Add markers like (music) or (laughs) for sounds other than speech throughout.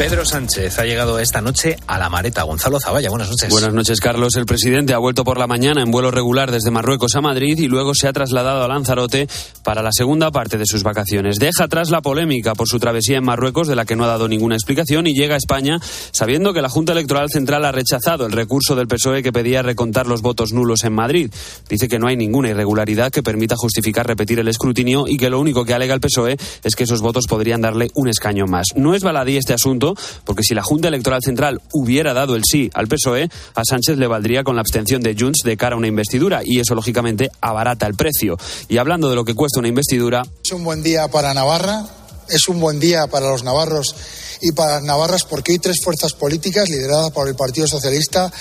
Pedro Sánchez ha llegado esta noche a la Mareta. Gonzalo Zavalla, buenas noches. Buenas noches, Carlos. El presidente ha vuelto por la mañana en vuelo regular desde Marruecos a Madrid y luego se ha trasladado a Lanzarote para la segunda parte de sus vacaciones. Deja atrás la polémica por su travesía en Marruecos, de la que no ha dado ninguna explicación, y llega a España sabiendo que la Junta Electoral Central ha rechazado el recurso del PSOE que pedía recontar los votos nulos en Madrid. Dice que no hay ninguna irregularidad que permita justificar repetir el escrutinio y que lo único que alega el PSOE es que esos votos podrían darle un escaño más. No es baladí este asunto porque si la Junta Electoral Central hubiera dado el sí al PSOE, a Sánchez le valdría con la abstención de Junts de cara a una investidura y eso lógicamente abarata el precio. Y hablando de lo que cuesta una investidura, es un buen día para Navarra, es un buen día para los navarros y para las navarras porque hoy tres fuerzas políticas lideradas por el Partido Socialista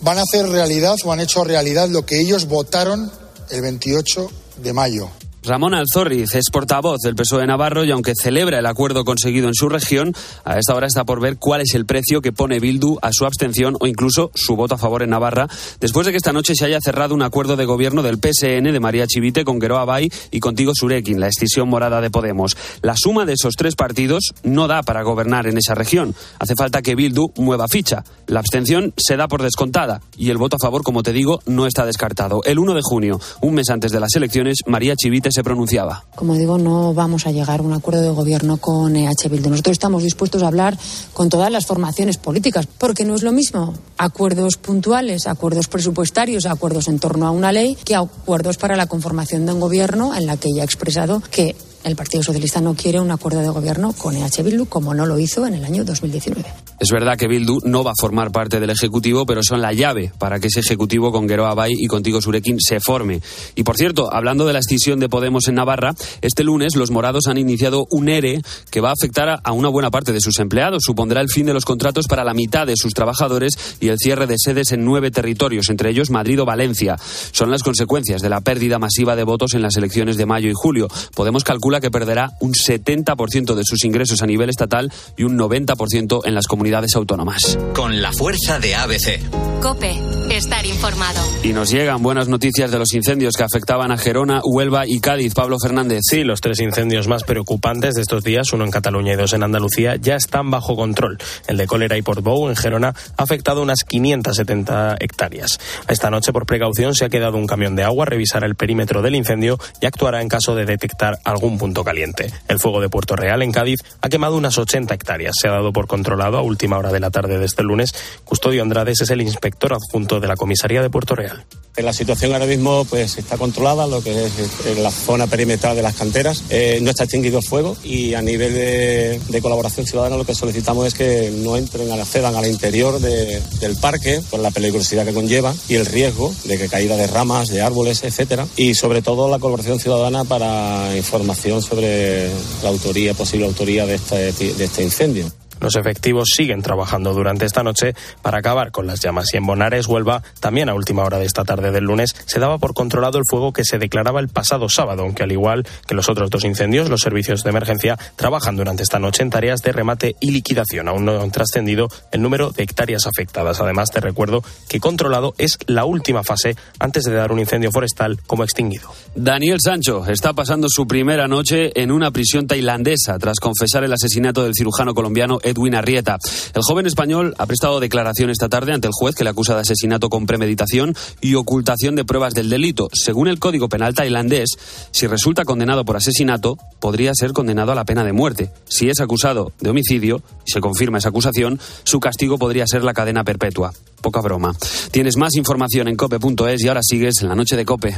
van a hacer realidad o han hecho realidad lo que ellos votaron el 28 de mayo. Ramón Alzorriz es portavoz del PSOE Navarro y aunque celebra el acuerdo conseguido en su región, a esta hora está por ver cuál es el precio que pone Bildu a su abstención o incluso su voto a favor en Navarra, después de que esta noche se haya cerrado un acuerdo de gobierno del PSN de María Chivite con Geroa Bay y contigo Surekin, la escisión morada de Podemos. La suma de esos tres partidos no da para gobernar en esa región. Hace falta que Bildu mueva ficha. La abstención se da por descontada y el voto a favor, como te digo, no está descartado. El 1 de junio, un mes antes de las elecciones, María Chivite se pronunciaba. Como digo, no vamos a llegar a un acuerdo de gobierno con EH Bildu. Nosotros estamos dispuestos a hablar con todas las formaciones políticas, porque no es lo mismo acuerdos puntuales, acuerdos presupuestarios, acuerdos en torno a una ley, que acuerdos para la conformación de un gobierno en la que ya ha expresado que el Partido Socialista no quiere un acuerdo de gobierno con EH Bildu, como no lo hizo en el año 2019. Es verdad que Bildu no va a formar parte del Ejecutivo, pero son la llave para que ese Ejecutivo con Geroa Bay y contigo Surekin se forme. Y por cierto, hablando de la escisión de Podemos en Navarra, este lunes los morados han iniciado un ERE que va a afectar a una buena parte de sus empleados. Supondrá el fin de los contratos para la mitad de sus trabajadores y el cierre de sedes en nueve territorios, entre ellos Madrid o Valencia. Son las consecuencias de la pérdida masiva de votos en las elecciones de mayo y julio. Podemos calcular que perderá un 70% de sus ingresos a nivel estatal y un 90% en las comunidades autónomas. Con la fuerza de ABC. Cope, estar informado. Y nos llegan buenas noticias de los incendios que afectaban a Gerona, Huelva y Cádiz. Pablo Fernández. Sí, los tres incendios más preocupantes de estos días, uno en Cataluña y dos en Andalucía, ya están bajo control. El de Cólera y Portbou en Gerona ha afectado unas 570 hectáreas. Esta noche, por precaución, se ha quedado un camión de agua a revisar el perímetro del incendio y actuará en caso de detectar algún punto caliente. El fuego de Puerto Real, en Cádiz, ha quemado unas 80 hectáreas. Se ha dado por controlado a última hora de la tarde de este lunes. Custodio Andrades es el inspector adjunto de la comisaría de Puerto Real. La situación ahora mismo pues está controlada, lo que es en la zona perimetral de las canteras. Eh, no está extinguido el fuego y a nivel de, de, colaboración ciudadana lo que solicitamos es que no entren, accedan al interior de, del parque por la peligrosidad que conlleva y el riesgo de que caída de ramas, de árboles, etcétera. Y sobre todo la colaboración ciudadana para información sobre la autoría, posible autoría de este, este incendio. Los efectivos siguen trabajando durante esta noche para acabar con las llamas y en Bonares, Huelva, también a última hora de esta tarde del lunes, se daba por controlado el fuego que se declaraba el pasado sábado, aunque al igual que los otros dos incendios, los servicios de emergencia trabajan durante esta noche en tareas de remate y liquidación. Aún no han trascendido el número de hectáreas afectadas. Además, te recuerdo que controlado es la última fase antes de dar un incendio forestal como extinguido. Daniel Sancho está pasando su primera noche en una prisión tailandesa tras confesar el asesinato del cirujano colombiano Edwin Arrieta. El joven español ha prestado declaración esta tarde ante el juez que le acusa de asesinato con premeditación y ocultación de pruebas del delito. Según el Código Penal tailandés, si resulta condenado por asesinato, podría ser condenado a la pena de muerte. Si es acusado de homicidio y se confirma esa acusación, su castigo podría ser la cadena perpetua. Poca broma. Tienes más información en cope.es y ahora sigues en la noche de Cope.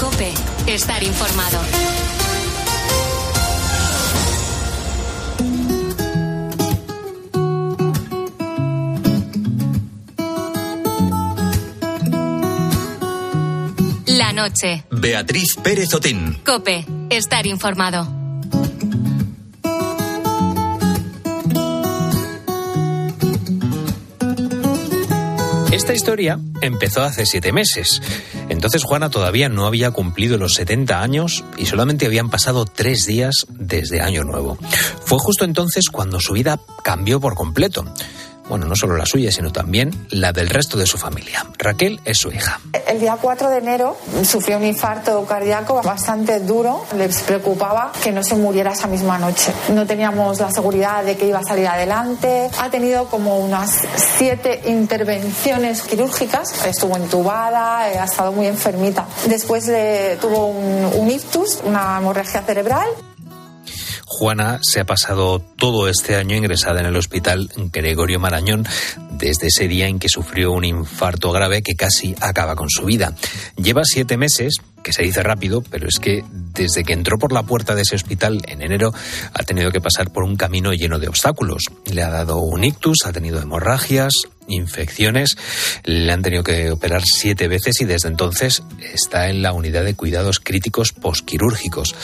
Cope, estar informado. Noche. Beatriz Pérez Otín. Cope, estar informado. Esta historia empezó hace siete meses. Entonces Juana todavía no había cumplido los 70 años y solamente habían pasado tres días desde Año Nuevo. Fue justo entonces cuando su vida cambió por completo. Bueno, no solo la suya, sino también la del resto de su familia. Raquel es su hija. El día 4 de enero sufrió un infarto cardíaco bastante duro. Les preocupaba que no se muriera esa misma noche. No teníamos la seguridad de que iba a salir adelante. Ha tenido como unas siete intervenciones quirúrgicas. Estuvo entubada, eh, ha estado muy enfermita. Después le tuvo un, un ictus, una hemorragia cerebral. Juana se ha pasado todo este año ingresada en el hospital Gregorio Marañón desde ese día en que sufrió un infarto grave que casi acaba con su vida. Lleva siete meses, que se dice rápido, pero es que desde que entró por la puerta de ese hospital en enero ha tenido que pasar por un camino lleno de obstáculos. Le ha dado un ictus, ha tenido hemorragias, infecciones, le han tenido que operar siete veces y desde entonces está en la unidad de cuidados críticos posquirúrgicos.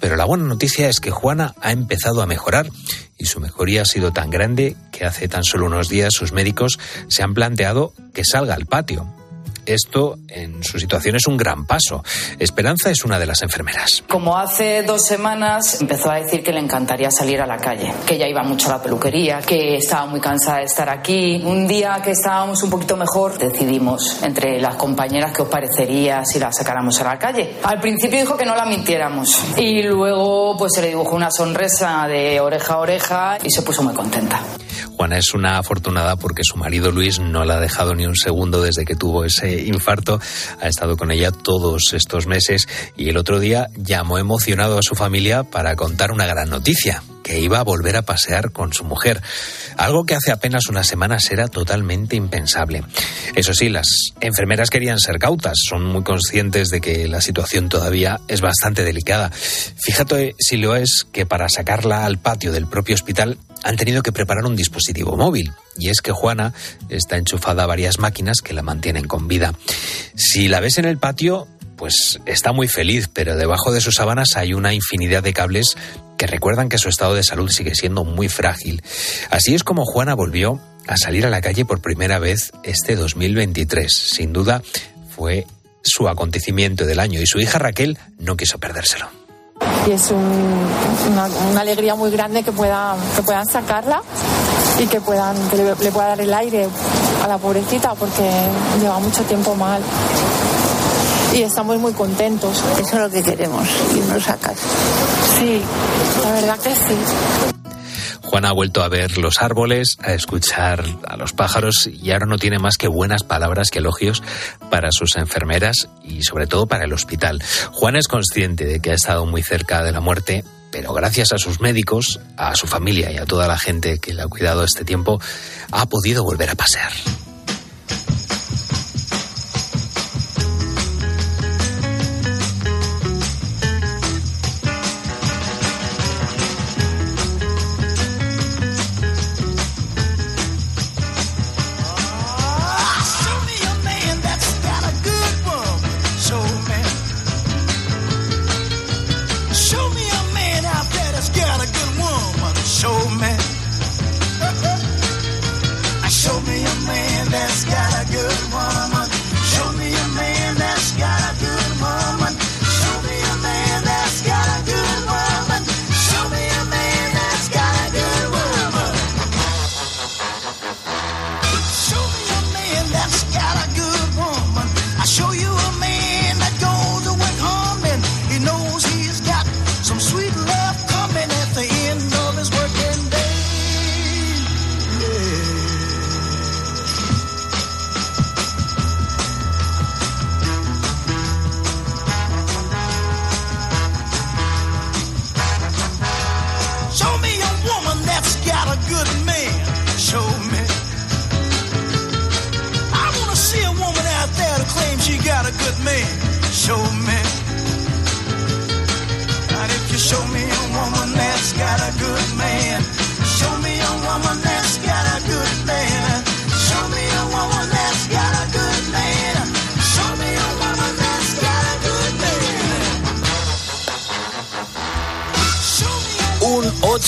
Pero la buena noticia es que Juana ha empezado a mejorar y su mejoría ha sido tan grande que hace tan solo unos días sus médicos se han planteado que salga al patio. Esto en su situación es un gran paso. Esperanza es una de las enfermeras. Como hace dos semanas empezó a decir que le encantaría salir a la calle, que ya iba mucho a la peluquería, que estaba muy cansada de estar aquí. Un día que estábamos un poquito mejor, decidimos entre las compañeras que os parecería si la sacáramos a la calle. Al principio dijo que no la mintiéramos y luego pues se le dibujó una sonrisa de oreja a oreja y se puso muy contenta. Juana es una afortunada porque su marido Luis no la ha dejado ni un segundo desde que tuvo ese infarto. Ha estado con ella todos estos meses y el otro día llamó emocionado a su familia para contar una gran noticia que iba a volver a pasear con su mujer, algo que hace apenas unas semanas era totalmente impensable. Eso sí, las enfermeras querían ser cautas, son muy conscientes de que la situación todavía es bastante delicada. Fíjate si lo es que para sacarla al patio del propio hospital han tenido que preparar un dispositivo móvil. Y es que Juana está enchufada a varias máquinas que la mantienen con vida. Si la ves en el patio, pues está muy feliz, pero debajo de sus sábanas hay una infinidad de cables que recuerdan que su estado de salud sigue siendo muy frágil. Así es como Juana volvió a salir a la calle por primera vez este 2023. Sin duda fue su acontecimiento del año y su hija Raquel no quiso perdérselo. Y es un- una, una alegría muy grande que puedan, que puedan sacarla y que, puedan, que le, le pueda dar el aire a la pobrecita porque lleva mucho tiempo mal. Y estamos muy contentos. Eso es lo que queremos, irnos a casa. Sí, la verdad que sí. Juana ha vuelto a ver los árboles, a escuchar a los pájaros y ahora no tiene más que buenas palabras que elogios para sus enfermeras y sobre todo para el hospital. Juana es consciente de que ha estado muy cerca de la muerte, pero gracias a sus médicos, a su familia y a toda la gente que le ha cuidado este tiempo, ha podido volver a pasear.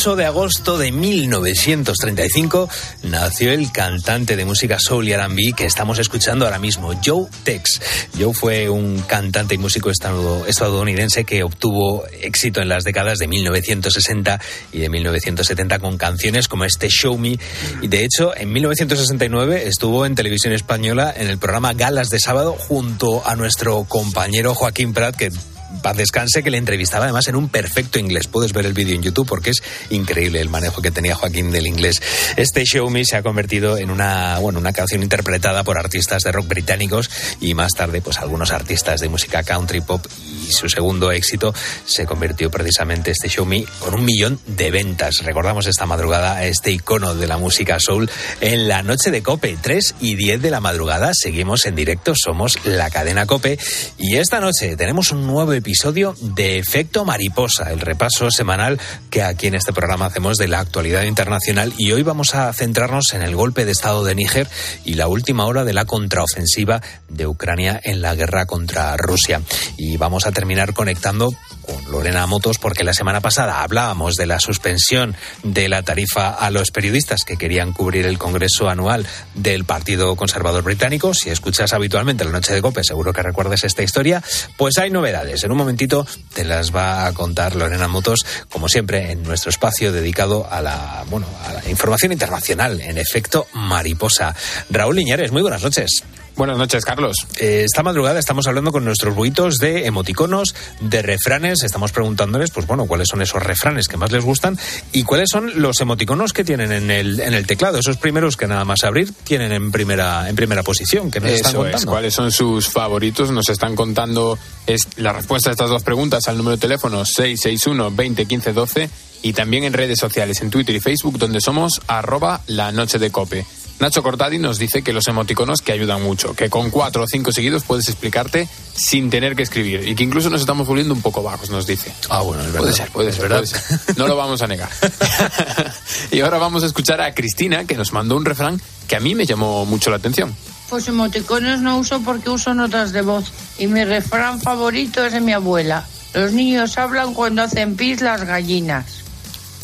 8 de agosto de 1935 nació el cantante de música soul y R&B que estamos escuchando ahora mismo, Joe Tex. Joe fue un cantante y músico estado- estadounidense que obtuvo éxito en las décadas de 1960 y de 1970 con canciones como este Show Me. Y de hecho, en 1969 estuvo en televisión española en el programa Galas de Sábado junto a nuestro compañero Joaquín Prat, que paz descanse, que le entrevistaba además en un perfecto inglés. Puedes ver el vídeo en YouTube porque es increíble el manejo que tenía Joaquín del inglés. Este Show Me se ha convertido en una, bueno, una canción interpretada por artistas de rock británicos y más tarde pues algunos artistas de música country pop y su segundo éxito se convirtió precisamente este Show Me con un millón de ventas. Recordamos esta madrugada a este icono de la música soul en la noche de Cope, 3 y 10 de la madrugada. Seguimos en directo, somos la cadena Cope y esta noche tenemos un nuevo episodio de Efecto Mariposa, el repaso semanal que aquí en este programa hacemos de la actualidad internacional y hoy vamos a centrarnos en el golpe de Estado de Níger y la última hora de la contraofensiva de Ucrania en la guerra contra Rusia. Y vamos a terminar conectando con Lorena Motos porque la semana pasada hablábamos de la suspensión de la tarifa a los periodistas que querían cubrir el Congreso anual del Partido Conservador Británico. Si escuchas habitualmente la noche de Cope, seguro que recuerdes esta historia. Pues hay novedades. En un momentito te las va a contar Lorena Motos, como siempre, en nuestro espacio dedicado a la, bueno, a la información internacional, en efecto mariposa. Raúl Liñares, muy buenas noches. Buenas noches, Carlos. Eh, esta madrugada estamos hablando con nuestros buitos de emoticonos, de refranes. Estamos preguntándoles, pues bueno, cuáles son esos refranes que más les gustan y cuáles son los emoticonos que tienen en el, en el teclado. Esos primeros que nada más abrir tienen en primera, en primera posición, que nos están es. contando. ¿Cuáles son sus favoritos? Nos están contando es la respuesta a estas dos preguntas al número de teléfono 661 20 15 12 y también en redes sociales, en Twitter y Facebook, donde somos arroba la noche de cope. Nacho Cortadi nos dice que los emoticonos que ayudan mucho, que con cuatro o cinco seguidos puedes explicarte sin tener que escribir y que incluso nos estamos volviendo un poco vagos, nos dice. Ah, bueno, es Puede verdad. ser, puede Es ser, verdad. puede ser. No lo vamos a negar. (laughs) (laughs) y ahora vamos a escuchar a Cristina, que nos mandó un refrán que a mí me llamó mucho la atención. Pues emoticones no uso porque uso notas de voz. Y mi refrán favorito es de mi abuela. Los niños hablan cuando hacen pis las gallinas.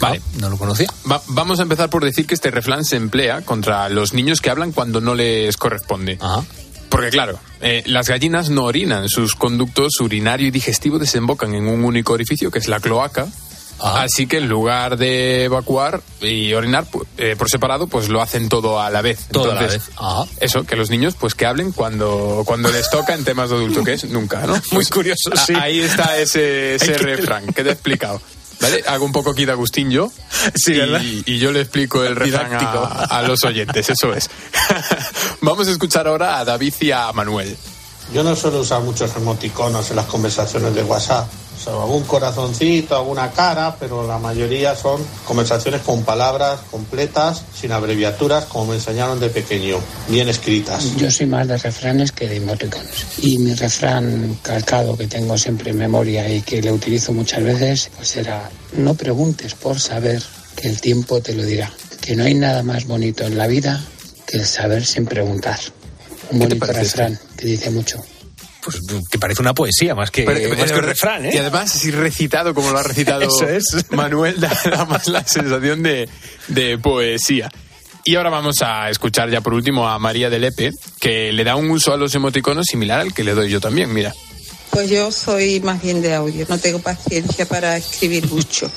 Vale. No lo conocía. Va- vamos a empezar por decir que este refrán se emplea contra los niños que hablan cuando no les corresponde. Ajá. Porque claro, eh, las gallinas no orinan, sus conductos urinario y digestivo desembocan en un único orificio que es la cloaca. Ajá. Así que en lugar de evacuar y orinar eh, por separado, pues lo hacen todo a la vez. Todo a la Entonces, vez. Ajá. Eso, que los niños pues que hablen cuando, cuando les toca en temas de adulto, que es nunca, ¿no? (laughs) Muy Pues, curioso, a- sí. Ahí está ese, (laughs) ese refrán que te he explicado. ¿Vale? Hago un poco aquí de Agustín yo. Sí, y, ¿verdad? y yo le explico el refrán a, a los oyentes, eso es. (laughs) Vamos a escuchar ahora a David y a Manuel. Yo no suelo usar muchos emoticonos en las conversaciones de WhatsApp. O sea, algún corazoncito, alguna cara, pero la mayoría son conversaciones con palabras completas, sin abreviaturas, como me enseñaron de pequeño, bien escritas. Yo soy más de refranes que de emoticonos. Y mi refrán calcado que tengo siempre en memoria y que le utilizo muchas veces, pues era, no preguntes por saber, que el tiempo te lo dirá. Que no hay nada más bonito en la vida que el saber sin preguntar. Un ¿Qué te bonito refrán que dice mucho. Pues que parece una poesía más que, Pero- más que un refrán, ¿eh? Y además, si recitado como lo ha recitado (laughs) Eso es. Manuel, da, da más la sensación de, de poesía. Y ahora vamos a escuchar ya por último a María de Lepe, que le da un uso a los emoticonos similar al que le doy yo también, mira. Pues yo soy más bien de audio, no tengo paciencia para escribir mucho.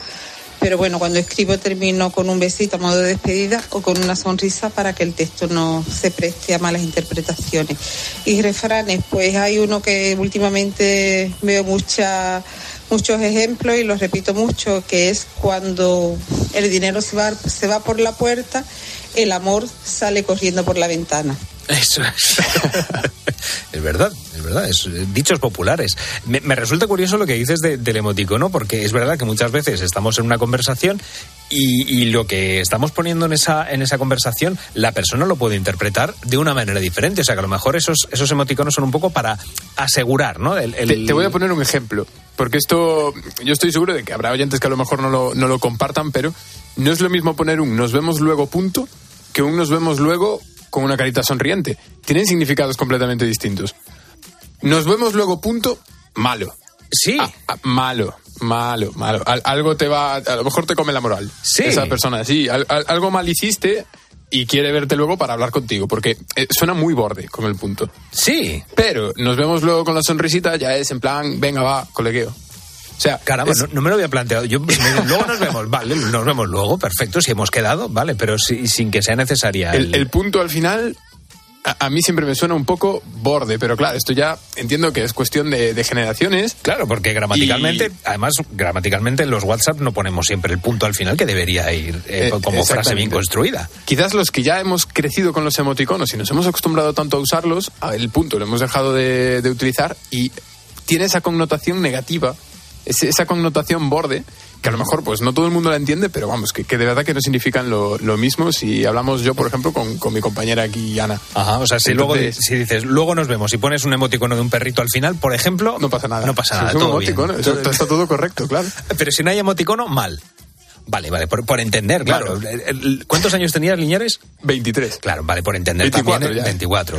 Pero bueno, cuando escribo termino con un besito a modo de despedida o con una sonrisa para que el texto no se preste a malas interpretaciones. Y refranes, pues hay uno que últimamente veo mucha, muchos ejemplos y los repito mucho, que es cuando el dinero se va, se va por la puerta, el amor sale corriendo por la ventana. Eso es. (laughs) es verdad, es verdad, es eh, dichos populares. Me, me resulta curioso lo que dices de- del emoticono, porque es verdad que muchas veces estamos en una conversación y, y lo que estamos poniendo en esa, en esa conversación, la persona lo puede interpretar de una manera diferente. O sea que a lo mejor esos, esos emoticonos son un poco para asegurar, ¿no? El- el- Te, te voy a poner un ejemplo, porque esto yo estoy seguro de que habrá oyentes que a lo mejor no lo, no lo compartan, pero no es lo mismo poner un nos vemos luego punto que un nos vemos luego con una carita sonriente. Tienen significados completamente distintos. Nos vemos luego punto, malo. Sí. Ah, ah, malo. Malo, malo. Al- algo te va, a lo mejor te come la moral. Sí. Esa persona, sí. Al- al- algo mal hiciste y quiere verte luego para hablar contigo, porque eh, suena muy borde con el punto. Sí. Pero nos vemos luego con la sonrisita, ya es en plan, venga, va, colegueo. O sea, Caramba, es- no, no me lo había planteado. Yo, me- luego nos vemos, vale, nos vemos luego, perfecto, si hemos quedado, vale, pero si- sin que sea necesaria. el, el punto al final, a, a mí siempre me suena un poco borde, pero claro, esto ya entiendo que es cuestión de, de generaciones. Claro, porque gramaticalmente, Y- además, gramaticalmente en los WhatsApp no ponemos siempre el punto al final que debería ir eh, Eh, como frase bien construida. Quizás los que ya hemos crecido con los emoticonos y nos hemos acostumbrado tanto a usarlos, el punto lo hemos dejado de, de utilizar y tiene esa connotación negativa, esa connotación borde, que a lo mejor pues no todo el mundo la entiende, pero vamos, que, que de verdad que no significan lo, lo mismo si hablamos yo, por ejemplo, con, con mi compañera aquí, Ana. Ajá, o sea, si luego si dices, luego nos vemos y pones un emoticono de un perrito al final, por ejemplo, No pasa nada. No pasa nada, es un todo bien. emoticono, eso está todo correcto, claro. (laughs) Pero si no hay emoticono, mal. Vale, vale, por, por entender, claro. ¿Cuántos años tenías, Liñares? 23. Claro, vale, por entender 24 también. ya. 24.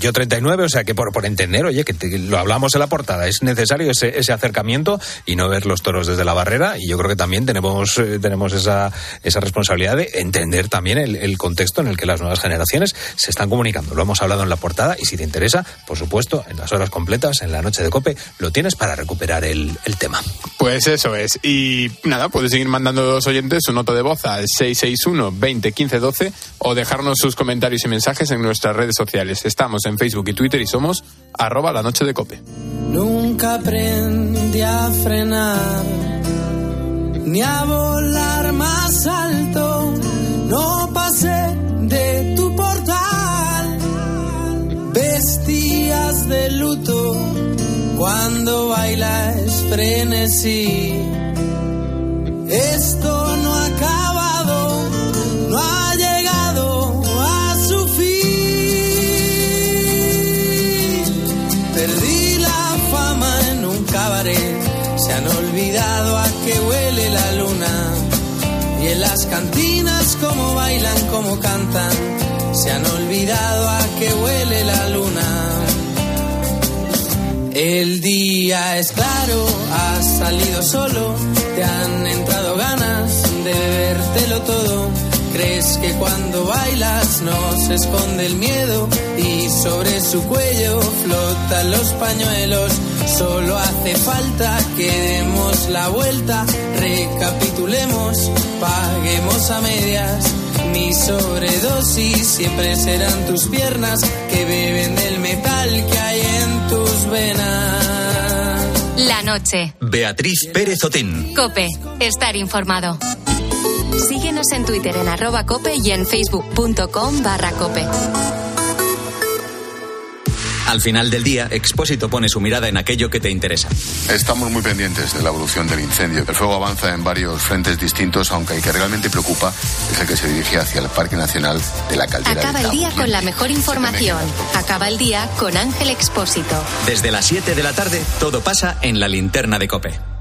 Yo 39, o sea que por, por entender, oye, que te- lo hablamos en la portada, es necesario ese, ese acercamiento y no ver los toros desde la barrera. Y yo creo que también tenemos, eh, tenemos esa, esa responsabilidad de entender también el, el contexto en el que las nuevas generaciones se están comunicando. Lo hemos hablado en la portada y si te interesa, por supuesto, en las horas completas, en la noche de cope, lo tienes para recuperar el, el tema. Pues eso es. Y nada, puedes seguir mandando oyentes su nota de voz al 661 20 15 12 o dejarnos sus comentarios y mensajes en nuestras redes sociales. Estamos en Facebook y Twitter y somos arroba la noche de cope. Nunca aprendí a frenar ni a volar más alto. No pasé de tu portal. Vestías de luto cuando bailas frenesí. Esto no ha acabado, no ha llegado a su fin. Perdí la fama en un cabaret, se han olvidado a qué huele la luna. Y en las cantinas como bailan, como cantan, se han olvidado a qué huele la luna. El día es claro, has salido solo, te han entrado ganas de bebértelo todo. Crees que cuando bailas no se esconde el miedo y sobre su cuello flotan los pañuelos. Solo hace falta que demos la vuelta, recapitulemos, paguemos a medias. Mi sobredosis siempre serán tus piernas que beben del metal que hay en tus venas. La noche. Beatriz Pérez Otín. Cope. Estar informado. Síguenos en Twitter en arroba cope y en facebook.com barra cope. Al final del día, Expósito pone su mirada en aquello que te interesa. Estamos muy pendientes de la evolución del incendio. El fuego avanza en varios frentes distintos, aunque el que realmente preocupa es el que se dirige hacia el Parque Nacional de la Caldera. Acaba el día con la mejor información. Acaba el día con Ángel Expósito. Desde las 7 de la tarde, todo pasa en la linterna de Cope.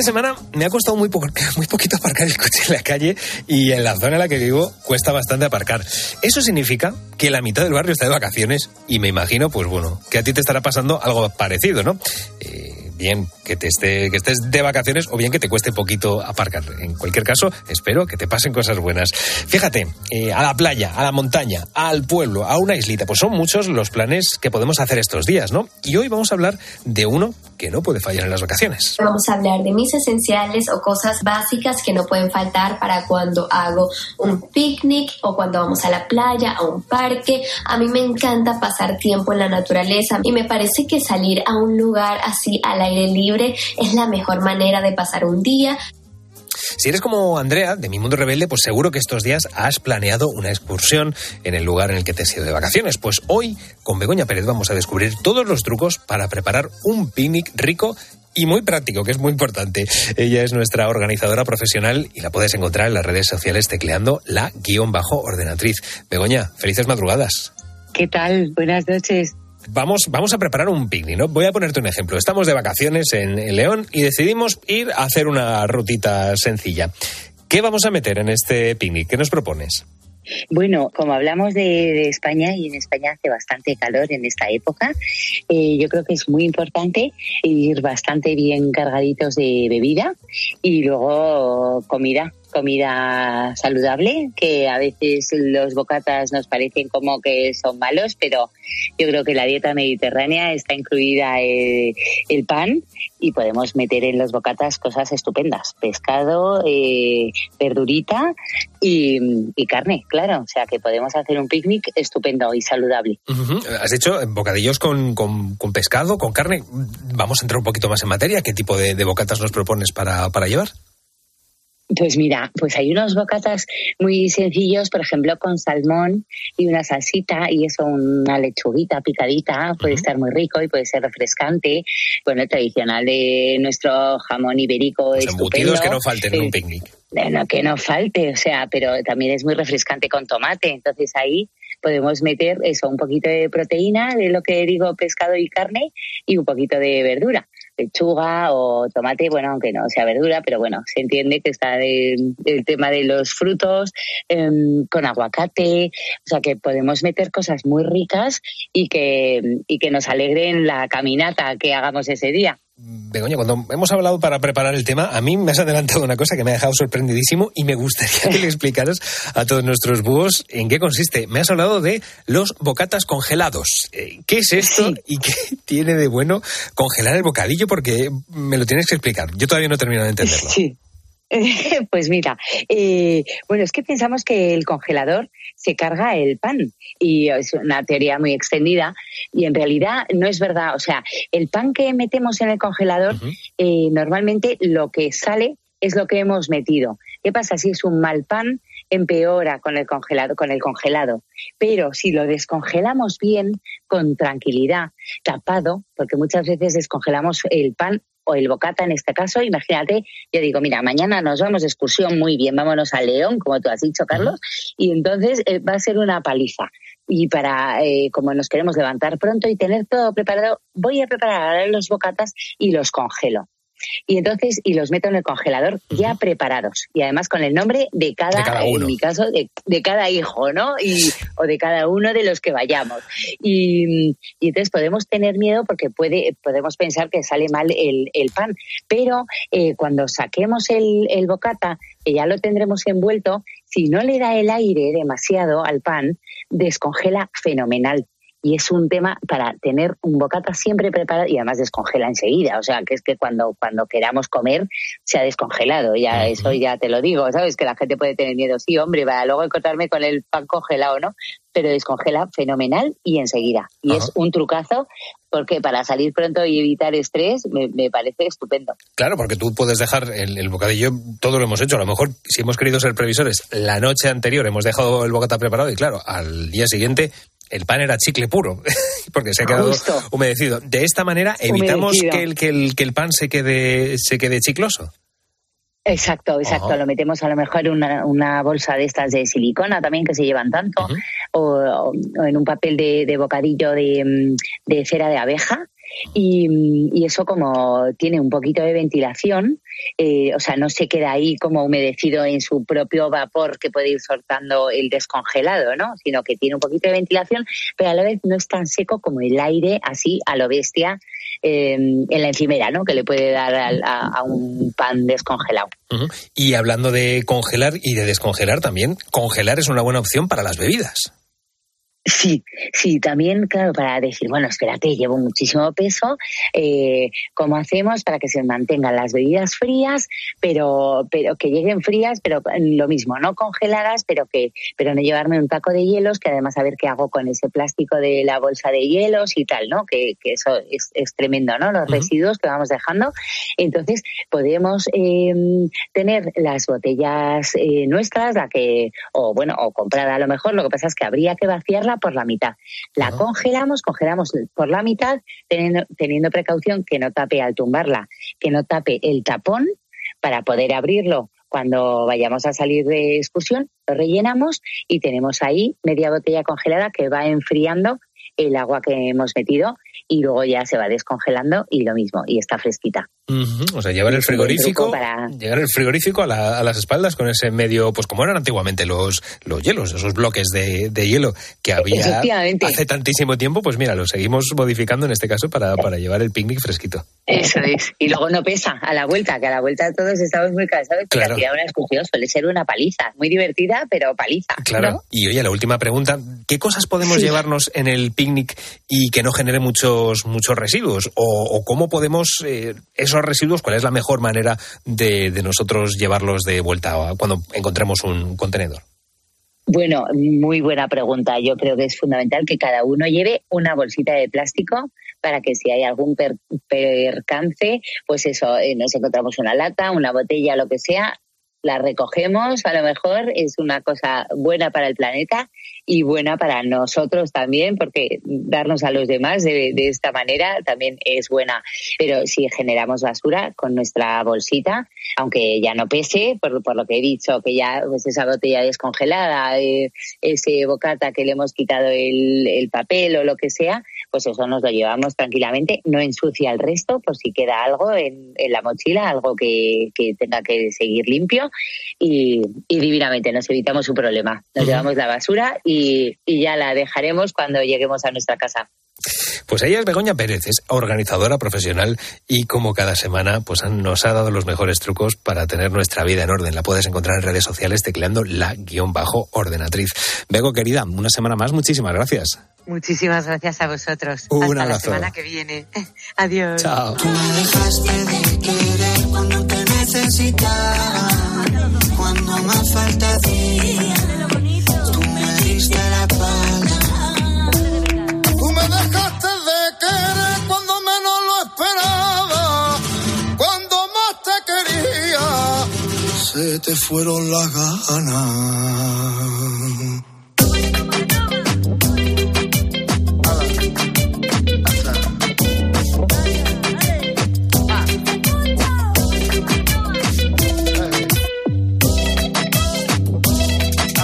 De semana me ha costado muy, poco, (laughs) muy poquito aparcar el coche en la calle y en la zona en la que vivo cuesta bastante aparcar. Eso significa que la mitad del barrio está de vacaciones y me imagino, pues bueno, que a ti te estará pasando algo parecido, ¿no? Eh, bien que, te esté, que estés de vacaciones o bien que te cueste poquito aparcar. En cualquier caso, espero que te pasen cosas buenas. Fíjate, eh, a la playa, a la montaña, al pueblo, a una islita, pues son muchos los planes que podemos hacer estos días, ¿no? Y hoy vamos a hablar de uno que no puede fallar en las vacaciones. Vamos a hablar de mis esenciales o cosas básicas que no pueden faltar para cuando hago un picnic o cuando vamos a la playa, a un parque. A mí me encanta pasar tiempo en la naturaleza y me parece que salir a un lugar así al aire libre es la mejor manera de pasar un día. Si eres como Andrea, de Mi Mundo Rebelde, pues seguro que estos días has planeado una excursión en el lugar en el que te has ido de vacaciones. Pues hoy, con Begoña Pérez, vamos a descubrir todos los trucos para preparar un picnic rico y muy práctico, que es muy importante. Ella es nuestra organizadora profesional y la puedes encontrar en las redes sociales tecleando la guion bajo ordenatriz. Begoña, felices madrugadas. ¿Qué tal? Buenas noches. Vamos, vamos a preparar un picnic, ¿no? Voy a ponerte un ejemplo. Estamos de vacaciones en, León y decidimos ir a hacer una rutita sencilla. ¿Qué vamos a meter en este picnic? ¿Qué nos propones? Bueno, como hablamos de, de España y en España hace bastante calor en esta época, eh, yo creo que es muy importante ir bastante bien cargaditos de bebida y luego comida comida saludable, que a veces los bocatas nos parecen como que son malos, pero yo creo que la dieta mediterránea está incluida el, pan y podemos meter en los bocatas cosas estupendas, pescado, eh, verdurita y, carne, claro, o sea que podemos hacer un picnic estupendo y saludable. Has hecho bocadillos con, con- con pescado, con carne. Vamos a entrar un poquito más en materia. ¿Qué tipo de, de bocatas nos propones para, para llevar? Pues mira, pues hay unos bocatas muy sencillos, por ejemplo, con salmón y una salsita y eso, una lechuguita picadita, puede estar muy rico y puede ser refrescante. Bueno, tradicional de nuestro jamón ibérico Los estupendo. que no falten en un picnic. bueno, que no falte, o sea, pero también es muy refrescante con tomate. Entonces ahí podemos meter eso, un poquito de proteína, de lo que digo, pescado y carne, y un poquito de verdura, lechuga o tomate, bueno, aunque no sea verdura, pero bueno, se entiende que está el tema de los frutos, em, con aguacate, o sea que podemos meter cosas muy ricas y que, y que nos alegren la caminata que hagamos ese día. Begoña, cuando hemos hablado para preparar el tema, a mí me has adelantado una cosa que me ha dejado sorprendidísimo y me gustaría que le explicaras a todos nuestros búhos en qué consiste. Me has hablado de los bocatas congelados. Eh, ¿Qué es esto y qué tiene de bueno congelar el bocadillo? Porque me lo tienes que explicar. Yo todavía no he terminado de entenderlo. Sí. (laughs) Pues mira, eh, bueno, es que pensamos que el congelador se carga el pan y es una teoría muy extendida y en realidad no es verdad. O sea, el pan que metemos en el congelador, eh, normalmente lo que sale es lo que hemos metido. ¿Qué pasa si es un mal pan? Empeora con el congelado, con el congelado. Pero si lo descongelamos bien, con tranquilidad, tapado, porque muchas veces descongelamos el pan o el bocata en este caso, imagínate, yo digo, mira, mañana nos vamos de excursión muy bien, vámonos a León, como tú has dicho, Carlos, y entonces eh, va a ser una paliza. Y para, eh, como nos queremos levantar pronto y tener todo preparado, voy a preparar los bocatas y los congelo. Y entonces, y los meto en el congelador ya preparados. Y además con el nombre de cada, De cada uno. en mi caso, de, de cada hijo, ¿no? Y, o de cada uno de los que vayamos. Y, y entonces podemos tener miedo porque puede, podemos pensar que sale mal el, el pan. Pero eh, cuando saquemos el, el bocata, que ya lo tendremos envuelto, si no le da el aire demasiado al pan, descongela fenomenal. Y es un tema para tener un bocata siempre preparado y además descongela enseguida. O sea, que es que cuando, cuando queramos comer se ha descongelado. Ya eso ya te lo digo, ¿sabes? Que la gente puede tener miedo. Sí, hombre, para luego encontrarme con el pan congelado, ¿no? Pero descongela fenomenal y enseguida. Y es un trucazo porque para salir pronto y evitar estrés me, me parece estupendo. Claro, porque tú puedes dejar el, el bocadillo, todo lo hemos hecho. A lo mejor, si hemos querido ser previsores, la noche anterior hemos dejado el bocata preparado y, claro, al día siguiente el pan era chicle puro, (laughs) porque se ha quedado Justo. humedecido. De esta manera evitamos que el, que, el, que el pan se quede, se quede chicloso. Exacto, exacto. Lo metemos a lo mejor en una, una bolsa de estas de silicona también que se llevan tanto, o, o- o en un papel de, de bocadillo de, mm, de cera de abeja. Y, mm, y eso como tiene un poquito de ventilación, eh, o sea, no se queda ahí como humedecido en su propio vapor que puede ir soltando el descongelado, ¿no? Sino que tiene un poquito de ventilación, pero a la vez no es tan seco como el aire así a lo bestia eh, en la encimera, ¿no? Que le puede dar al- a, a un pan descongelado. Y hablando de congelar y de descongelar también, congelar es una buena opción para las bebidas. Sí, sí, también, claro, para decir, bueno, espérate, llevo muchísimo peso, eh, ¿cómo hacemos para que se mantengan las bebidas frías, pero, pero que lleguen frías, pero lo mismo, no congeladas, pero que, pero no llevarme un taco de hielos, que además a ver qué hago con ese plástico de la bolsa de hielos y tal, ¿no? Que, que eso es, es tremendo, ¿no? Los residuos que vamos dejando. Entonces, podemos eh, tener las botellas eh, nuestras, la que, o bueno, o comprada a lo mejor, lo que pasa es que habría que vaciarlas por la mitad. La congelamos, congelamos por la mitad, teniendo, teniendo precaución que no tape al tumbarla, que no tape el tapón para poder abrirlo cuando vayamos a salir de excursión, lo rellenamos y tenemos ahí media botella congelada que va enfriando el agua que hemos metido y luego ya se va descongelando y lo mismo, y está fresquita. O sea, llevar el frigorífico, para- el frigorífico a, la- a las espaldas con ese medio, pues como eran antiguamente los, los hielos, esos bloques de, de hielo que había hace tantísimo tiempo, pues mira, lo seguimos modificando en este caso para, para llevar el picnic fresquito. Eso es. Y luego no pesa a la vuelta, que a la vuelta todos estamos muy cansados. porque Claro. al final una suele ser una paliza. Muy divertida, pero paliza. Claro. ¿no? Y oye, la última pregunta, ¿qué cosas podemos Sí. llevarnos en el picnic y que no genere muchos, residuos? ¿O, cómo podemos, eh, esos residuos, cuál es la mejor manera de, de nosotros llevarlos de vuelta cuando encontremos un contenedor? Bueno, muy buena pregunta. Yo creo que es fundamental que cada uno lleve una bolsita de plástico para que si hay algún per- percance, pues eso, eh, nos encontramos una lata, una botella, lo que sea, la recogemos, a lo mejor es una cosa buena para el planeta y buena para nosotros también, porque darnos a los demás de, de esta manera también es buena. Pero si generamos basura con nuestra bolsita, aunque ya no pese, por, por lo que he dicho, que ya pues esa botella descongelada, eh, ese bocata que le hemos quitado el, el papel o lo que sea, pues eso nos lo llevamos tranquilamente, no ensucia el resto por si queda algo en, en la mochila, algo que, que tenga que seguir limpio y, y divinamente nos evitamos un problema. Nos llevamos la basura y, y ya la dejaremos cuando lleguemos a nuestra casa. Pues ella es Begoña Pérez, es organizadora profesional y como cada semana pues nos ha dado los mejores trucos para tener nuestra vida en orden. La puedes encontrar en redes sociales tecleando la guion bajo ordenatriz. Bego, querida, una semana más, muchísimas gracias. Muchísimas gracias a vosotros. Un Hasta la abrazo. semana que viene. (laughs) Adiós. Chao. dejaste de querer cuando te necesitaba, cuando más falta hacía. Te fueron las ganas.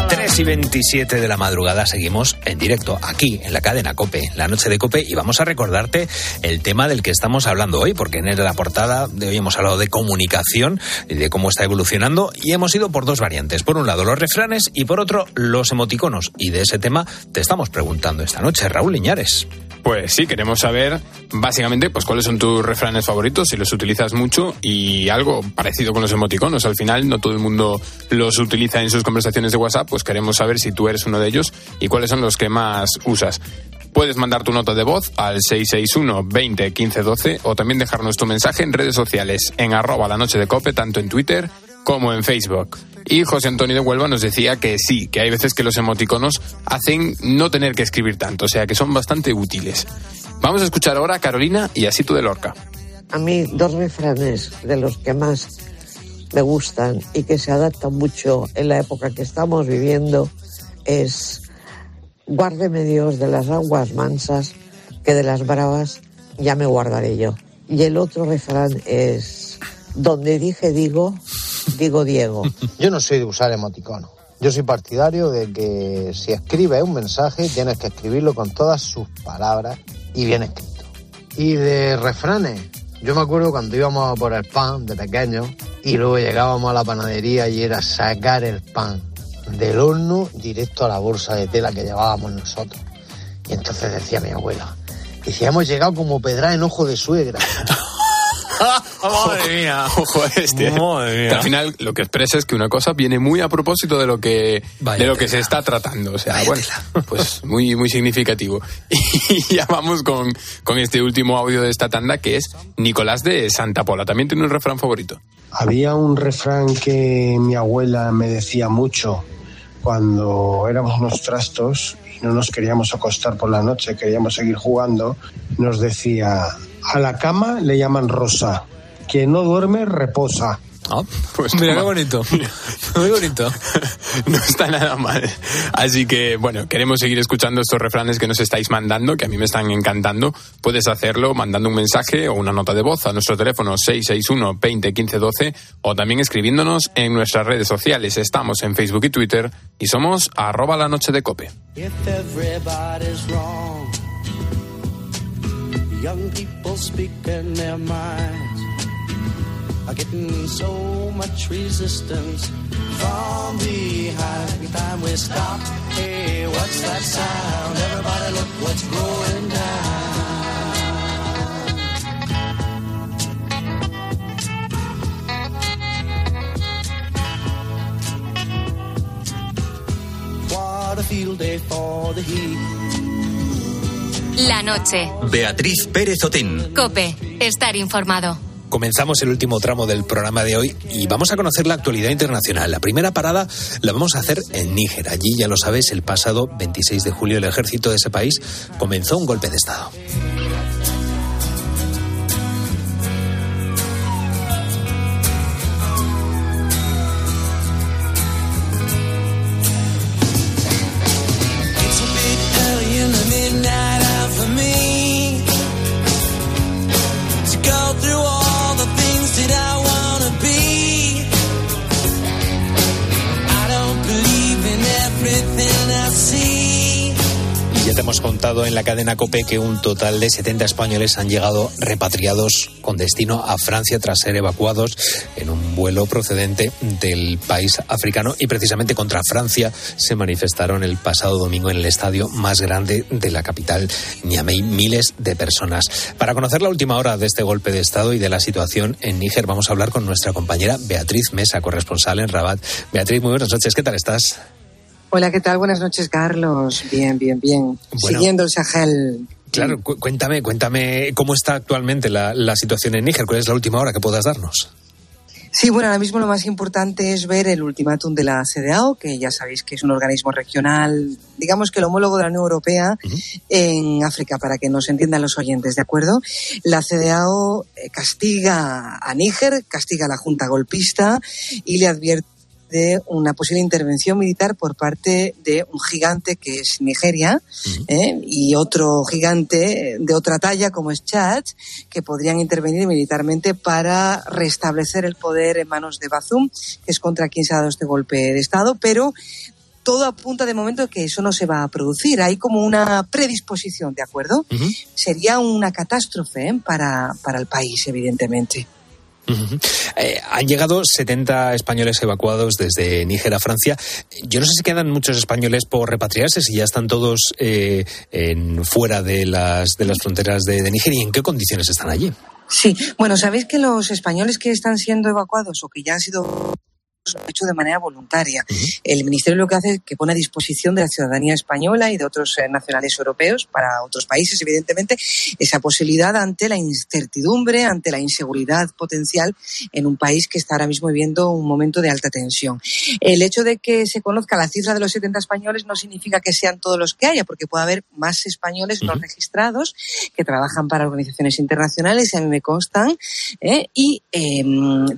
Tres y 27 de la madrugada seguimos en directo aquí en la cadena Cope, la noche de Cope, y vamos a recordarte el tema del que estamos hablando hoy, porque en la portada de hoy hemos hablado de comunicación y de cómo está evolucionando, y hemos ido por dos variantes. Por un lado los refranes y por otro los emoticonos. Y de ese tema te estamos preguntando esta noche, Raúl Liñares. Pues sí, queremos saber básicamente pues cuáles son tus refranes favoritos, si los utilizas mucho y algo parecido con los emoticonos. Al final no todo el mundo los utiliza en sus conversaciones de WhatsApp, pues queremos saber si tú eres uno de ellos y cuáles son los que más usas. Puedes mandar tu nota de voz al 661 20 15 12 o también dejarnos tu mensaje en redes sociales en arroba la noche de cope, tanto en Twitter como en Facebook. Y José Antonio de Huelva nos decía que sí, que hay veces que los emoticonos hacen no tener que escribir tanto, o sea que son bastante útiles. Vamos a escuchar ahora a Carolina y así tú de Lorca. A mí dos refranes de los que más me gustan y que se adaptan mucho en la época que estamos viviendo es guárdeme Dios de las aguas mansas, que de las bravas ya me guardaré yo. Y el otro refrán es donde dije digo, digo Diego. (laughs) Yo no soy de usar emoticono. Yo soy partidario de que si escribes un mensaje tienes que escribirlo con todas sus palabras y bien escrito. Y de refranes, yo me acuerdo cuando íbamos a por el pan de pequeño y luego llegábamos a la panadería y era sacar el pan del horno directo a la bolsa de tela que llevábamos nosotros. Y entonces decía mi abuela, decía, hemos llegado como pedra en ojo de suegra. (laughs) (laughs) Madre mía. (laughs) Ojo este. Madre mía. Que al final lo que expresa es que una cosa viene muy a propósito de lo que, de lo que se está tratando. O sea, bueno, pues muy, muy significativo. (laughs) Y ya vamos con, con este último audio de esta tanda que es Nicolás de Santa Pola. También tiene un refrán favorito. Había un refrán que mi abuela me decía mucho cuando éramos unos trastos no nos queríamos acostar por la noche, queríamos seguir jugando. Nos decía, a la cama le llaman rosa, quien no duerme reposa. Ah, Pues mira qué bonito. (laughs) Muy bonito. (laughs) no está nada mal. Así que, bueno, queremos seguir escuchando estos refranes que nos estáis mandando, que a mí me están encantando. Puedes hacerlo mandando un mensaje o una nota de voz a nuestro teléfono 661 20 15 12 o también escribiéndonos en nuestras redes sociales. Estamos en Facebook y Twitter y somos arroba la noche de cope. If are getting so much resistance from behind. Every time we stop, hey, what's that sound? Everybody look what's going down. What a field day for the heat. La noche. Beatriz Pérez Otín. Cope. Estar informado. Comenzamos el último tramo del programa de hoy y vamos a conocer la actualidad internacional. La primera parada la vamos a hacer en Níger. Allí, ya lo sabes, el pasado 26 de julio el ejército de ese país comenzó un golpe de Estado. La cadena COPE que un total de 70 españoles han llegado repatriados con destino a Francia tras ser evacuados en un vuelo procedente del país africano y precisamente contra Francia se manifestaron el pasado domingo en el estadio más grande de la capital, Niamey, miles de personas. Para conocer la última hora de este golpe de Estado y de la situación en Níger vamos a hablar con nuestra compañera Beatriz Mesa, corresponsal en Rabat. Beatriz, muy buenas noches, ¿qué tal estás? Hola, ¿qué tal? Buenas noches, Carlos. Bien, bien, bien. Bueno. Siguiendo el Sahel. Claro, cu- cuéntame, cuéntame cómo está actualmente la, la situación en Níger, cuál es la última hora que puedas darnos. Sí, bueno, ahora mismo lo más importante es ver el ultimátum de la CDAO, que ya sabéis que es un organismo regional, digamos que el homólogo de la Unión Europea en África, para que nos entiendan los oyentes, ¿de acuerdo? La CDAO eh, castiga a Níger, castiga a la Junta golpista y le advierte de una posible intervención militar por parte de un gigante que es Nigeria ¿eh? y otro gigante de otra talla como es Chad, que podrían intervenir militarmente para restablecer el poder en manos de Bazoum, que es contra quien se ha dado este golpe de Estado, pero todo apunta de momento que eso no se va a producir. Hay como una predisposición, ¿de acuerdo? Sería una catástrofe ¿eh? para, para el país, evidentemente. Eh, han llegado 70 españoles evacuados desde Níger a Francia. Yo no sé si quedan muchos españoles por repatriarse, si ya están todos eh, fuera de las, de las fronteras de, de Níger y en qué condiciones están allí. Sí, bueno, sabéis que los españoles que están siendo evacuados o que ya han sido lo hecho de manera voluntaria. El Ministerio lo que hace es que pone a disposición de la ciudadanía española y de otros eh, nacionales europeos, para otros países, evidentemente, esa posibilidad ante la incertidumbre, ante la inseguridad potencial en un país que está ahora mismo viviendo un momento de alta tensión. El hecho de que se conozca la cifra de los 70 españoles no significa que sean todos los que haya, porque puede haber más españoles no registrados que trabajan para organizaciones internacionales, y a mí me constan, ¿eh? y eh,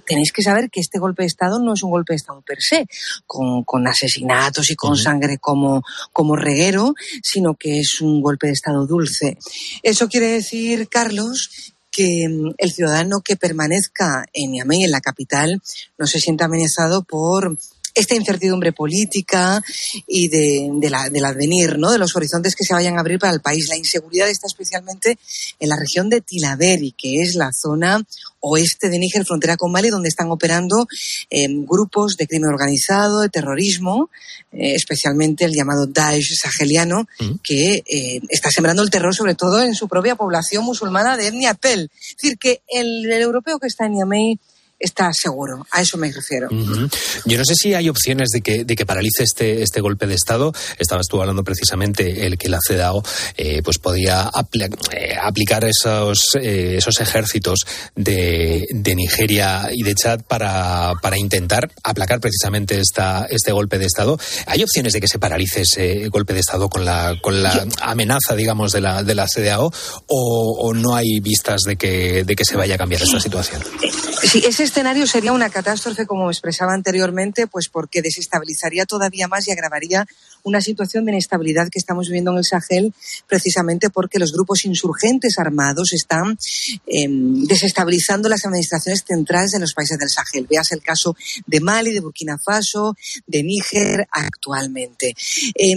tenéis que saber que este golpe de Estado no es un golpe de Estado per se, con, con asesinatos y con sangre como, como reguero, sino que es un golpe de Estado dulce. Eso quiere decir, Carlos, que mm, el ciudadano que permanezca en Niamey, en la capital, no se sienta amenazado por esta incertidumbre política y de, de la, del advenir, ¿no? de los horizontes que se vayan a abrir para el país. La inseguridad está especialmente en la región de Tilaberi, que es la zona oeste de Níger, frontera con Mali, donde están operando eh, grupos de crimen organizado, de terrorismo, eh, especialmente el llamado Daesh saheliano, que eh, está sembrando el terror sobre todo en su propia población musulmana de etnia Pel. Es decir, que el, el europeo que está en Niamey está seguro, a eso me refiero. Yo no sé si hay opciones de que, de que paralice este, este golpe de Estado. Estabas tú hablando precisamente el que la CEDAO eh, pues podía apl- eh, aplicar esos, eh, esos ejércitos de, de Nigeria y de Chad para, para intentar aplacar precisamente esta, este golpe de Estado. ¿Hay opciones de que se paralice ese golpe de Estado con la, con la amenaza, digamos, de la, de la CEDAO o, o no hay vistas de que, de que se vaya a cambiar esta situación? Sí, ese escenario sería una catástrofe, como expresaba anteriormente, pues porque desestabilizaría todavía más y agravaría una situación de inestabilidad que estamos viviendo en el Sahel, precisamente porque los grupos insurgentes armados están eh, desestabilizando las administraciones centrales de los países del Sahel. Veas el caso de Mali, de Burkina Faso, de Níger actualmente. Eh,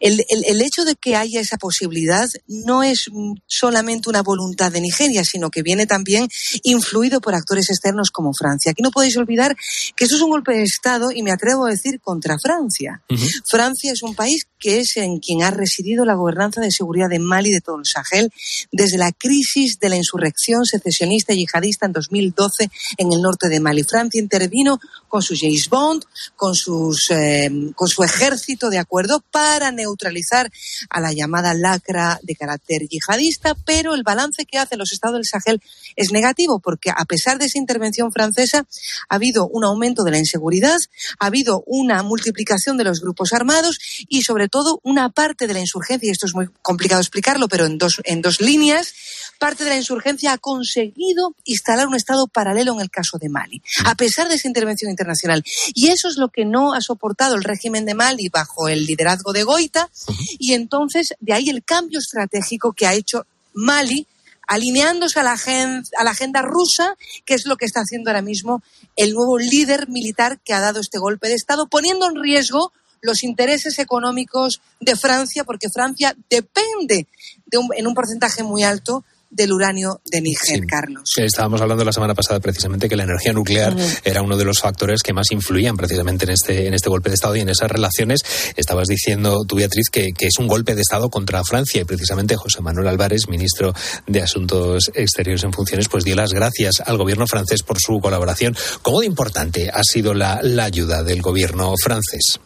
el, el, el, hecho de que haya esa posibilidad no es solamente una voluntad de Nigeria, sino que viene también influido por actores externos como Francia. Aquí no podéis olvidar que esto es un golpe de Estado y me atrevo a decir contra Francia. Uh -huh. Francia es un país que es en quien ha residido la gobernanza de seguridad de Mali de todo el Sahel desde la crisis de la insurrección secesionista y yihadista en 2012 en el norte de Mali. Francia intervino con sus James Bond, con, sus, eh, con su ejército de acuerdo para neutralizar a la llamada lacra de carácter yihadista, pero el balance que hacen los estados del Sahel es negativo porque a pesar de esa intervención francesa ha habido un aumento de la inseguridad, ha habido una multiplicación de los grupos armados y sobre todo una parte de la insurgencia, y esto es muy complicado explicarlo, pero en dos, en dos líneas, parte de la insurgencia ha conseguido instalar un Estado paralelo en el caso de Mali, a pesar de esa intervención internacional. Y eso es lo que no ha soportado el régimen de Mali bajo el liderazgo de Goita, y entonces de ahí el cambio estratégico que ha hecho Mali alineándose a la, agenda, a la agenda rusa, que es lo que está haciendo ahora mismo el nuevo líder militar que ha dado este golpe de Estado, poniendo en riesgo los intereses económicos de Francia, porque Francia depende de un, en un porcentaje muy alto del uranio de Níger, sí. Carlos. Estábamos hablando la semana pasada precisamente que la energía nuclear era uno de los factores que más influían precisamente en este, en este golpe de Estado y en esas relaciones. Estabas diciendo tú, Beatriz, que, que es un golpe de Estado contra Francia y precisamente José Manuel Álvarez, ministro de Asuntos Exteriores en funciones, pues dio las gracias al gobierno francés por su colaboración. ¿Cómo de importante ha sido la, la ayuda del gobierno francés?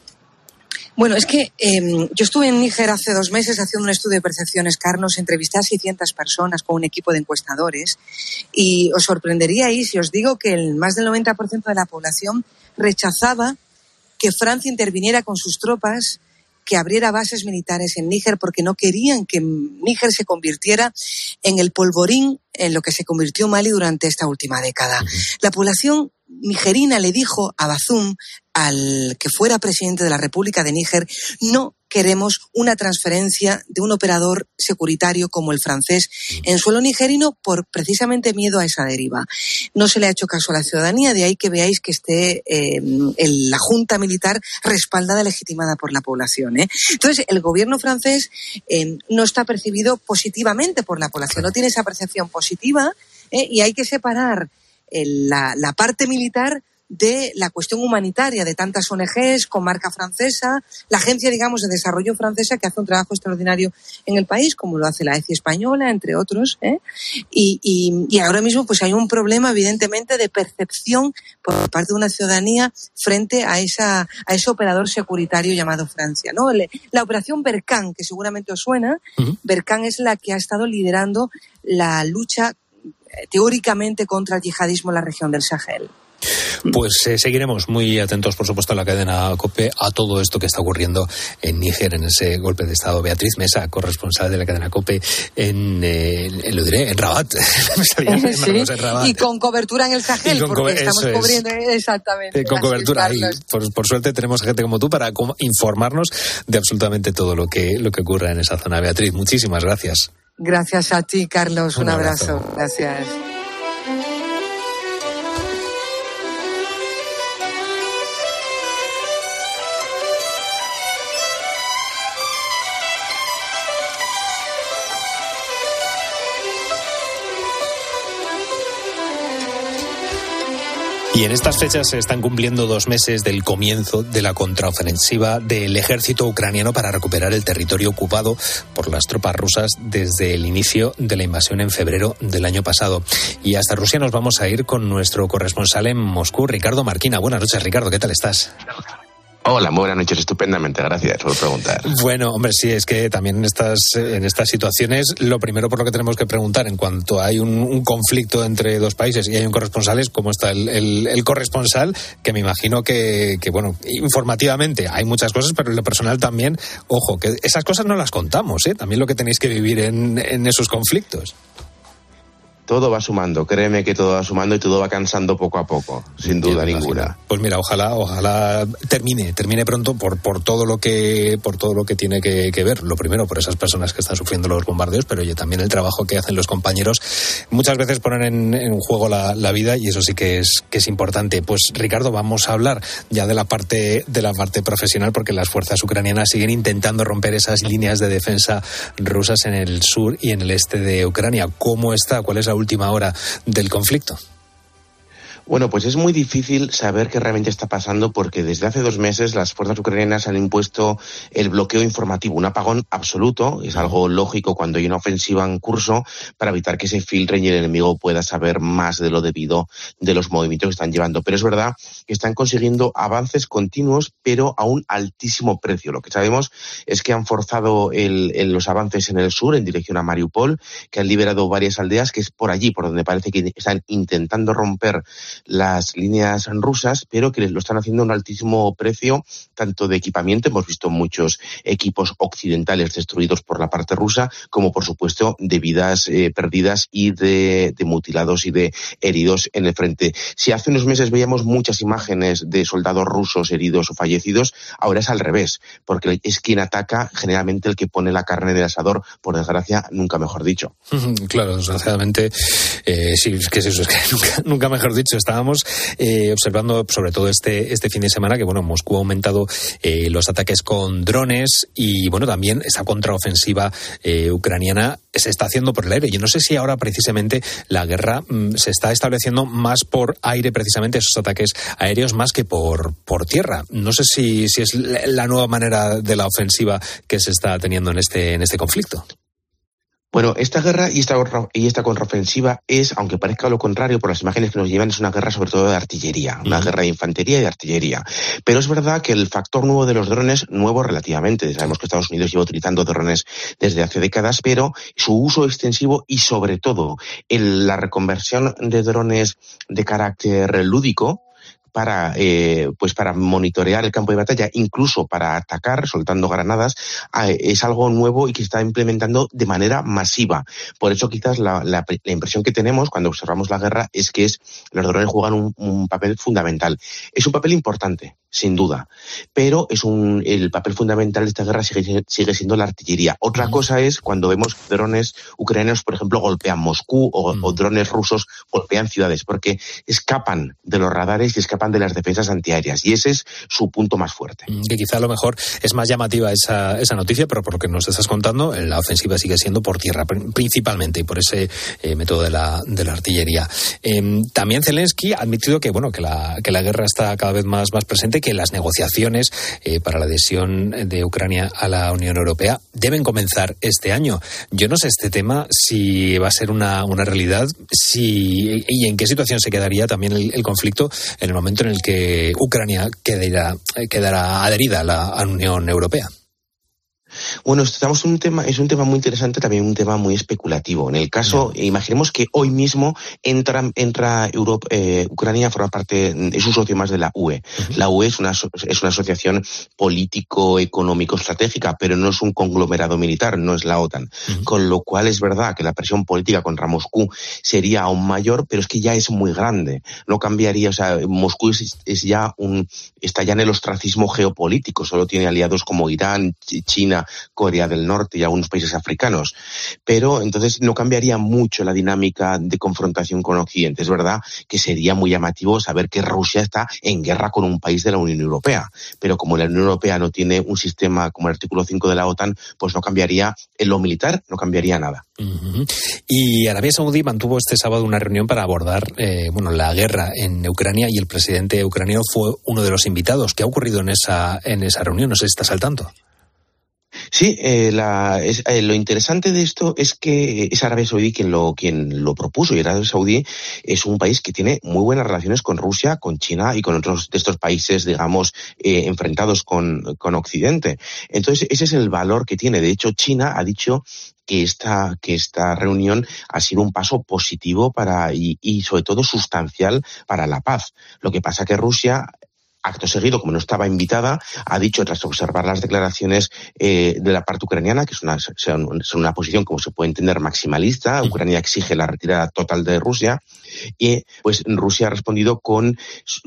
Bueno, es que eh, yo estuve en Níger hace dos meses haciendo un estudio de percepciones, Carlos, entrevisté a 600 personas con un equipo de encuestadores y os sorprenderíais si os digo que el más del 90% de la población rechazaba que Francia interviniera con sus tropas que abriera bases militares en Níger porque no querían que Níger se convirtiera en el polvorín en lo que se convirtió Mali durante esta última década. La población nigerina le dijo a Bazoum, al que fuera presidente de la República de Níger, no queremos una transferencia de un operador securitario como el francés en suelo nigerino por precisamente miedo a esa deriva. No se le ha hecho caso a la ciudadanía, de ahí que veáis que esté eh, el, la junta militar respaldada, legitimada por la población. ¿eh? Entonces, el gobierno francés eh, no está percibido positivamente por la población, no tiene esa percepción positiva y hay que separar la, la parte militar de la cuestión humanitaria de tantas ONGs con marca francesa, la agencia, digamos, de desarrollo francesa que hace un trabajo extraordinario en el país, como lo hace la ECI española, entre otros. ¿eh? Y, y, y, ahora mismo pues hay un problema, evidentemente, de percepción por parte de una ciudadanía frente a, esa, a ese operador securitario llamado Francia. ¿no? La operación Berkan, que seguramente os suena, uh -huh. Es la que ha estado liderando la lucha teóricamente contra el yihadismo en la región del Sahel. Pues eh, seguiremos muy atentos, por supuesto, a la cadena COPE, a todo esto que está ocurriendo en Níger, en ese golpe de Estado. Beatriz Mesa, corresponsal de la cadena COPE en, eh, en lo diré, en Rabat. (laughs) (laughs) sí, en Rabat. Y con cobertura en el Sahel, porque estamos cubriendo exactamente. Eh, con cobertura ahí. Por, por, suerte tenemos gente como tú para informarnos de absolutamente todo lo que, lo que ocurre en esa zona. Beatriz, muchísimas gracias. Gracias a ti, Carlos. Un, Un abrazo. abrazo. Gracias. Y en estas fechas se están cumpliendo dos meses del comienzo de la contraofensiva del ejército ucraniano para recuperar el territorio ocupado por las tropas rusas desde el inicio de la invasión en febrero del año pasado. Y hasta Rusia nos vamos a ir con nuestro corresponsal en Moscú, Ricardo Marquina. Buenas noches, Ricardo, ¿qué tal estás? Hola, muy buenas noches, estupendamente, gracias por preguntar. Bueno, hombre, sí, es que también en estas, en estas situaciones, lo primero por lo que tenemos que preguntar, en cuanto hay un, conflicto entre dos países y hay un corresponsal, es cómo está el, el, el corresponsal, que me imagino que, que, bueno, informativamente hay muchas cosas, pero en lo personal también, ojo, que esas cosas no las contamos, ¿eh? También lo que tenéis que vivir en, en esos conflictos. Todo va sumando, créeme que todo va sumando y todo va cansando poco a poco, sin duda ninguna. Pues mira, ojalá, ojalá termine, termine pronto por, por todo lo que, por todo lo que tiene que, que ver. Lo primero, por esas personas que están sufriendo los bombardeos, pero oye, también el trabajo que hacen los compañeros. Muchas veces ponen en, en juego la, la vida y eso sí que es, que es importante. Pues Ricardo, vamos a hablar ya de la parte, de la parte profesional, porque las fuerzas ucranianas siguen intentando romper esas líneas de defensa rusas en el sur y en el este de Ucrania. ¿Cómo está? ¿Cuál es la última hora del conflicto? Bueno, pues es muy difícil saber qué realmente está pasando porque desde hace dos meses las fuerzas ucranianas han impuesto el bloqueo informativo, un apagón absoluto. Es algo lógico cuando hay una ofensiva en curso para evitar que se filtren y el enemigo pueda saber más de lo debido de los movimientos que están llevando. Pero es verdad que están consiguiendo avances continuos, pero a un altísimo precio. Lo que sabemos es que han forzado el- los avances en el sur en dirección a Mariupol, que han liberado varias aldeas, que es por allí por donde parece que están intentando romper las líneas rusas, pero que lo están haciendo a un altísimo precio, tanto de equipamiento, hemos visto muchos equipos occidentales destruidos por la parte rusa, como por supuesto de vidas eh, perdidas y de, mutilados y de heridos en el frente. Si hace unos meses veíamos muchas imágenes de soldados rusos heridos o fallecidos, ahora es al revés, porque es quien ataca generalmente el que pone la carne del asador, por desgracia, nunca mejor dicho. (laughs) Claro, desgraciadamente, eh, sí, es que es eso, es que (laughs) nunca, nunca mejor dicho, estábamos eh, observando sobre todo este, este fin de semana que, bueno, Moscú ha aumentado eh, los ataques con drones y, bueno, también esa contraofensiva eh, ucraniana se está haciendo por el aire. Yo no sé si ahora precisamente la guerra mm, se está estableciendo más por aire, precisamente esos ataques aéreos, más que por, por tierra. No sé si, si es la nueva manera de la ofensiva que se está teniendo en este, en este conflicto. Bueno, esta guerra y esta, y esta contraofensiva es, aunque parezca lo contrario por las imágenes que nos llevan, es una guerra sobre todo de artillería, una guerra de infantería y de artillería. Pero es verdad que el factor nuevo de los drones, nuevo relativamente, sabemos que Estados Unidos lleva utilizando drones desde hace décadas, pero su uso extensivo y sobre todo el- la reconversión de drones de carácter lúdico, para eh, pues para monitorear el campo de batalla, incluso para atacar soltando granadas, es algo nuevo y que se está implementando de manera masiva. Por eso quizás la, la- la impresión que tenemos cuando observamos la guerra es que es, los drones juegan un, un papel fundamental. Es un papel importante, sin duda, pero es un, el papel fundamental de esta guerra sigue, sigue siendo la artillería. Otra cosa es cuando vemos drones ucranianos, por ejemplo, golpean Moscú o, o drones rusos golpean ciudades, porque escapan de los radares y escapan de las defensas antiaéreas. Y ese es su punto más fuerte. que quizá a lo mejor es más llamativa esa, esa noticia, pero por lo que nos estás contando, la ofensiva sigue siendo por tierra, pr- principalmente, y por ese eh, método de la, de la artillería. Eh, también Zelensky ha admitido que, bueno, que la, que la guerra está cada vez más, más presente, que las negociaciones eh, para la adhesión de Ucrania a la Unión Europea deben comenzar este año. Yo no sé este tema si va a ser una, una realidad, si, y en qué situación se quedaría también el, el conflicto en el momento en el que Ucrania quedará, eh, quedará adherida a la, a la Unión Europea. Bueno, estamos en un tema, es un tema muy interesante, también un tema muy especulativo. En el caso, imaginemos que hoy mismo entra, entra Europa, eh, Ucrania a formar parte, es un socio más de la UE. La UE es una, es una asociación político, económico, estratégica, pero no es un conglomerado militar, no es la OTAN. Con lo cual es verdad que la presión política contra Moscú sería aún mayor, pero es que ya es muy grande. No cambiaría, o sea, Moscú es, es ya un, está ya en el ostracismo geopolítico, solo tiene aliados como Irán, Ch- Corea del Norte y algunos países africanos. Pero entonces no cambiaría mucho la dinámica de confrontación con Occidente. Es verdad que sería muy llamativo saber que Rusia está en guerra con un país de la Unión Europea. Pero como la Unión Europea no tiene un sistema como el artículo 5 de la OTAN, pues no cambiaría en lo militar, no cambiaría nada. Y Arabia Saudí mantuvo este sábado una reunión para abordar eh, bueno, la guerra en Ucrania y el presidente ucraniano fue uno de los invitados. ¿Qué ha ocurrido en esa, en esa reunión? No sé si estás al tanto. Sí, eh, la- es- eh, lo interesante de esto es que es Arabia Saudí quien lo, quien lo propuso y Arabia Saudí es un país que tiene muy buenas relaciones con Rusia, con China y con otros de estos países, digamos, eh, enfrentados con, con Occidente. Entonces, ese es el valor que tiene. De hecho, China ha dicho que esta, que esta reunión ha sido un paso positivo para, y, y sobre todo sustancial para la paz. Lo que pasa que Rusia acto seguido, como no estaba invitada, ha dicho, tras observar las declaraciones eh, de la parte ucraniana, que es una, son, son una posición, como se puede entender, maximalista, Ucrania exige la retirada total de Rusia, y pues Rusia ha respondido con,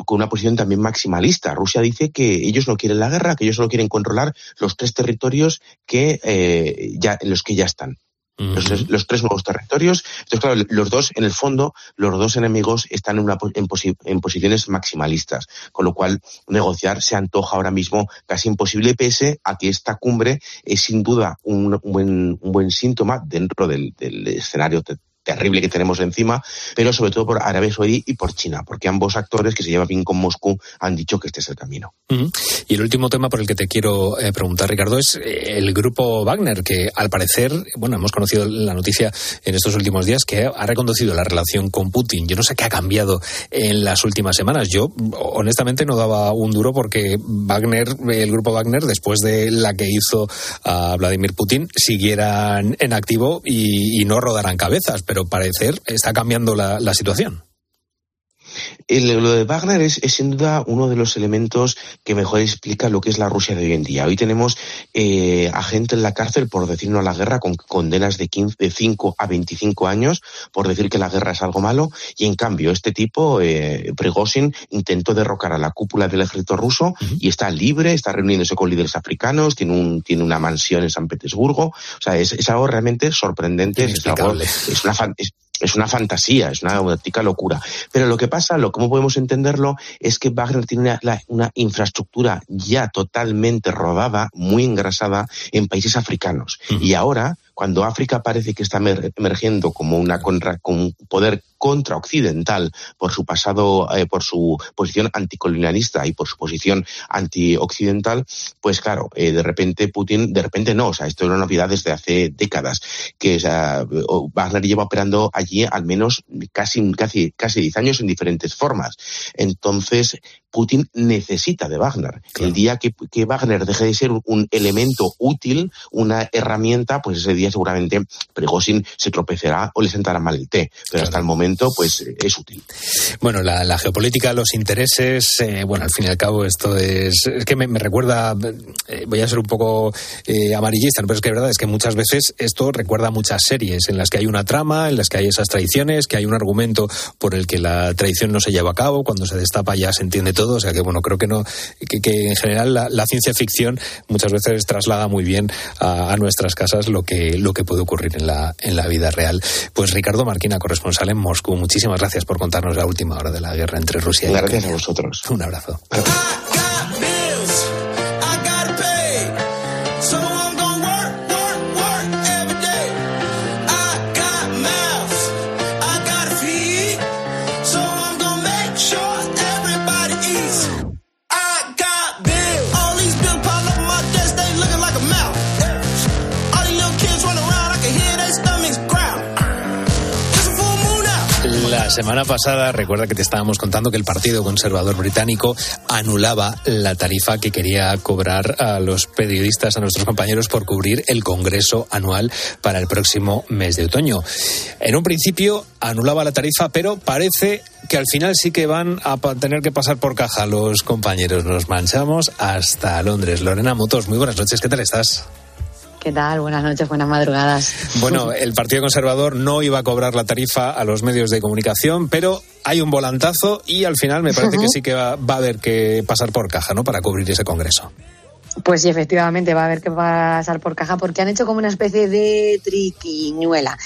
con una posición también maximalista. Rusia dice que ellos no quieren la guerra, que ellos solo quieren controlar los tres territorios que, eh, ya, en los que ya están. Los, tres- los tres nuevos territorios. Entonces, claro, los dos, en el fondo, los dos enemigos están en, una, en, posi- en posiciones maximalistas, con lo cual negociar se antoja ahora mismo casi imposible, pese a que esta cumbre es sin duda un, un buen, un buen síntoma dentro del, del escenario terrible que tenemos encima, pero sobre todo por Arabia Saudí y por China, porque ambos actores que se llevan bien con Moscú han dicho que este es el camino. Y el último tema por el que te quiero eh, preguntar, Ricardo, es eh, el grupo Wagner, que al parecer, bueno, hemos conocido la noticia en estos últimos días que ha reconducido la relación con Putin. Yo no sé qué ha cambiado en las últimas semanas. Yo, honestamente, no daba un duro porque Wagner, el grupo Wagner, después de la que hizo a Vladimir Putin, siguieran en activo y, no rodaran cabezas, parecer está cambiando la, la situación. El- lo de Wagner es, es sin duda uno de los elementos que mejor explica lo que es la Rusia de hoy en día. Hoy tenemos eh, a gente en la cárcel por decir no a la guerra con condenas de, 15, de 5 a 25 años por decir que la guerra es algo malo y en cambio este tipo, eh, Prigozhin, intentó derrocar a la cúpula del ejército ruso y está libre, está reuniéndose con líderes africanos, tiene, un, tiene una mansión en San Petersburgo. O sea, es, es algo realmente sorprendente, es, algo- es una fan- es- es una fantasía, es una auténtica locura. Pero lo que pasa, lo cómo podemos entenderlo, es que Wagner tiene una, la- una infraestructura ya totalmente rodada, muy engrasada en países africanos. Y ahora, cuando África parece que está emer- emergiendo como una contra, con un poder contraoccidental por su pasado, eh, por su posición anticolonialista y por su posición antioccidental, pues claro, eh, de repente Putin, de repente no, o sea, esto es una novedad desde hace décadas, que o sea, Wagner lleva operando allí al menos casi, casi, casi 10 años en diferentes formas. Entonces, Putin necesita de Wagner. El día que, que Wagner deje de ser un, elemento útil, una herramienta, pues ese día seguramente Prigozhin se tropezará o le sentará mal el té. Pero hasta el momento, pues eh, es útil. Bueno, la, la geopolítica, los intereses, eh, bueno, al fin y al cabo esto es, es que me, me recuerda, eh, voy a ser un poco eh, amarillista, pero es que es verdad, es que muchas veces esto recuerda muchas series en las que hay una trama, en las que hay esas traiciones, que hay un argumento por el que la traición no se lleva a cabo, cuando se destapa ya se entiende todo, o sea que bueno, creo que no, que, que en general la, la ciencia ficción muchas veces traslada muy bien a, a nuestras casas lo que, lo que puede ocurrir en la, en la vida real. Pues Ricardo Marquina, corresponsal en Moscú, muchísimas gracias por contarnos la última hora de la guerra entre Rusia y Gracias Ucrania. a vosotros. Un abrazo. (laughs) semana pasada, recuerda que te estábamos contando que el Partido Conservador Británico anulaba la tarifa que quería cobrar a los periodistas, a nuestros compañeros, por cubrir el Congreso anual para el próximo mes de otoño. En un principio anulaba la tarifa, pero parece que al final sí que van a tener que pasar por caja los compañeros. Nos manchamos hasta Londres. Lorena Motos, muy buenas noches, ¿qué tal estás? ¿Qué tal? Buenas noches, buenas madrugadas. Bueno, el Partido Conservador no iba a cobrar la tarifa a los medios de comunicación, pero hay un volantazo y al final me parece que sí que va, va a haber que pasar por caja, ¿no? Para cubrir ese congreso. Pues sí, efectivamente, va a haber que pasar por caja porque han hecho como una especie de triquiñuela.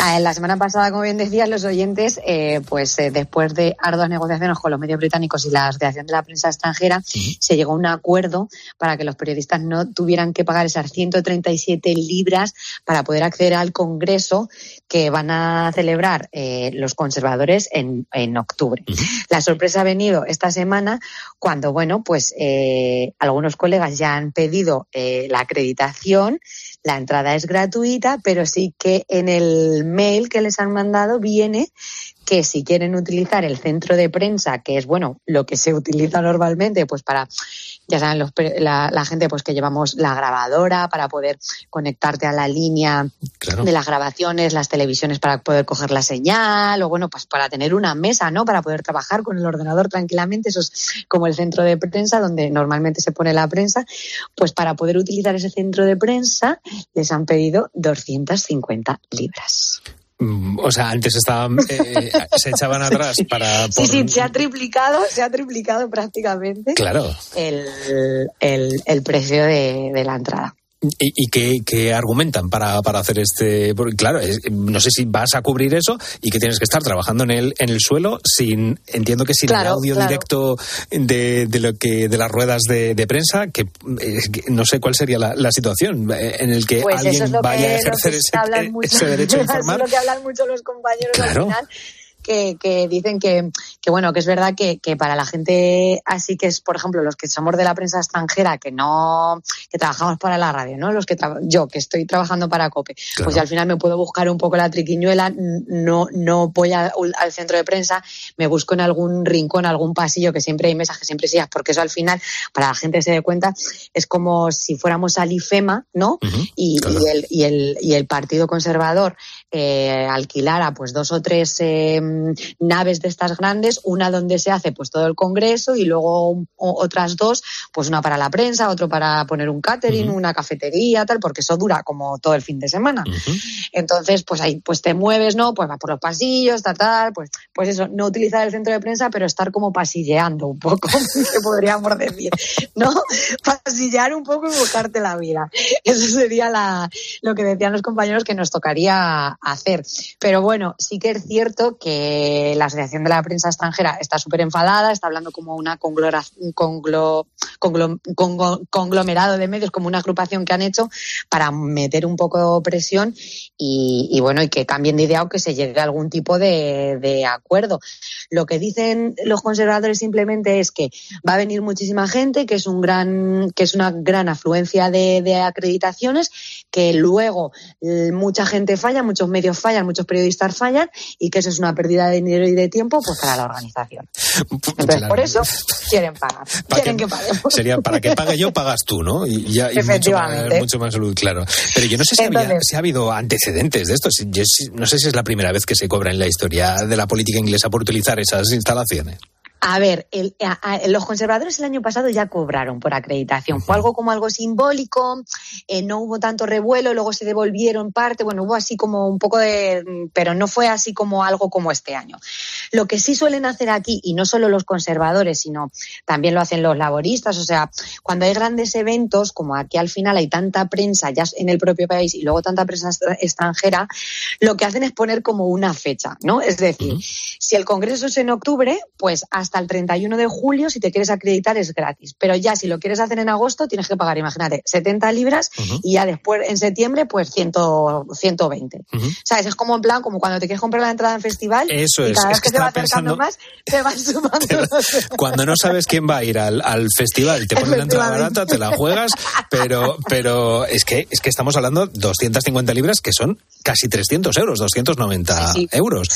Ah, La semana pasada, como bien decías, los oyentes, eh, pues eh, después de arduas negociaciones con los medios británicos y la Asociación de la Prensa Extranjera, se llegó a un acuerdo para que los periodistas no tuvieran que pagar esas 137 libras para poder acceder al Congreso que van a celebrar eh, los conservadores en, en octubre. La sorpresa ha venido esta semana cuando, bueno, pues eh, algunos colegas ya han pedido eh, la acreditación. La entrada es gratuita, pero sí que en el mail que les han mandado viene que si quieren utilizar el centro de prensa, que es bueno, lo que se utiliza normalmente, pues para, ya saben, los pe- la, la gente pues que llevamos la grabadora para poder conectarte a la línea de las grabaciones, las televisiones para poder coger la señal, o bueno, pues para tener una mesa, ¿no? Para poder trabajar con el ordenador tranquilamente, eso es como el centro de prensa donde normalmente se pone la prensa, pues para poder utilizar ese centro de prensa les han pedido 250 libras. Mm, O sea, antes estaban, eh, se echaban (laughs) atrás para... Sí, sí, se ha triplicado, se ha triplicado prácticamente Claro. el, el, el precio de, de la entrada. ¿Y, y qué, qué argumentan para, para hacer este...? Porque, claro, es- no sé si vas a cubrir eso y que tienes que estar trabajando en el, en el suelo sin... Entiendo que sin el audio claro. directo de, de, lo que, de las ruedas de, de prensa, que, eh, que no sé cuál sería la, la situación eh, en el que Pues alguien es vaya a que, ejercer ese, ese (laughs) derecho a eso es informar. lo que hablan mucho los compañeros Claro. al final. Que, que dicen que, que, bueno, que es verdad que, que para la gente así que es, por ejemplo, los que somos de la prensa extranjera, que no, que trabajamos para la radio, ¿no? Los que yo, que estoy trabajando para COPE, Claro. pues al final me puedo buscar un poco la triquiñuela, no, no voy a- al centro de prensa, me busco en algún rincón, algún pasillo, que siempre hay mesas, que siempre sillas, porque eso al final, para la gente que se dé cuenta, es como si fuéramos al IFEMA, ¿no? y, y el, y, el, y el Partido Conservador eh, alquilara pues dos o tres eh, naves de estas grandes, una donde se hace pues todo el Congreso y luego un- otras dos, pues una para la prensa, otro para poner un catering, una cafetería, tal, porque eso dura como todo el fin de semana. Entonces, pues ahí pues te mueves, ¿no? Pues vas por los pasillos, tal, tal, pues, pues eso, no utilizar el centro de prensa, pero estar como pasilleando un poco, (laughs) que podríamos decir, ¿no? Pasillear un poco y buscarte la vida. Eso sería la, lo que decían los compañeros que nos tocaría hacer. Pero bueno, sí que es cierto que la Asociación de la Prensa Extranjera está súper enfadada, está hablando como una conglomerado de medios, como una agrupación que han hecho para meter un poco presión y, y bueno, y que cambien de idea o que se llegue a algún tipo de, de acuerdo. Lo que dicen los conservadores simplemente es que va a venir muchísima gente, que es un gran, que es una gran afluencia de, de acreditaciones, que luego eh, mucha gente falla, muchos medios fallan, muchos periodistas fallan y que eso es una pérdida de dinero y de tiempo pues para la organización. Entonces, por eso (laughs) quieren pagar, quieren que, paguemos. Sería para que pague yo, pagas tú, ¿no? Y, ya, y mucho, más, mucho más salud, claro. Pero yo no sé si, había- si ha habido antecedentes de esto. Yo no sé si es la primera vez que se cobra en la historia de la política inglesa por utilizar esas instalaciones. A ver, el- a- a- los conservadores el año pasado ya cobraron por acreditación. Fue algo como algo simbólico, eh, no hubo tanto revuelo, luego se devolvieron parte, bueno, hubo así como un poco de... pero no fue así como algo como este año. Lo que sí suelen hacer aquí, y no solo los conservadores, sino también lo hacen los laboristas, o sea, cuando hay grandes eventos, como aquí al final hay tanta prensa ya en el propio país y luego tanta prensa extra- extranjera, lo que hacen es poner como una fecha, ¿no? Es decir, si el Congreso es en octubre, pues hasta el 31 de julio, si te quieres acreditar, es gratis. Pero ya si lo quieres hacer en agosto, tienes que pagar, imagínate, 70 libras y ya después, en septiembre, pues 100, 120. ¿Sabes? Es como en plan, como cuando te quieres comprar la entrada en festival Eso y es, cada es vez que que, te va acercando pensando- más, te vas (laughs) sumando. Cuando no sabes quién va a ir al, al festival, te pones la entrada barata, te la juegas, pero, pero es que es que estamos hablando de 250 libras que son casi 300 euros, 290 euros.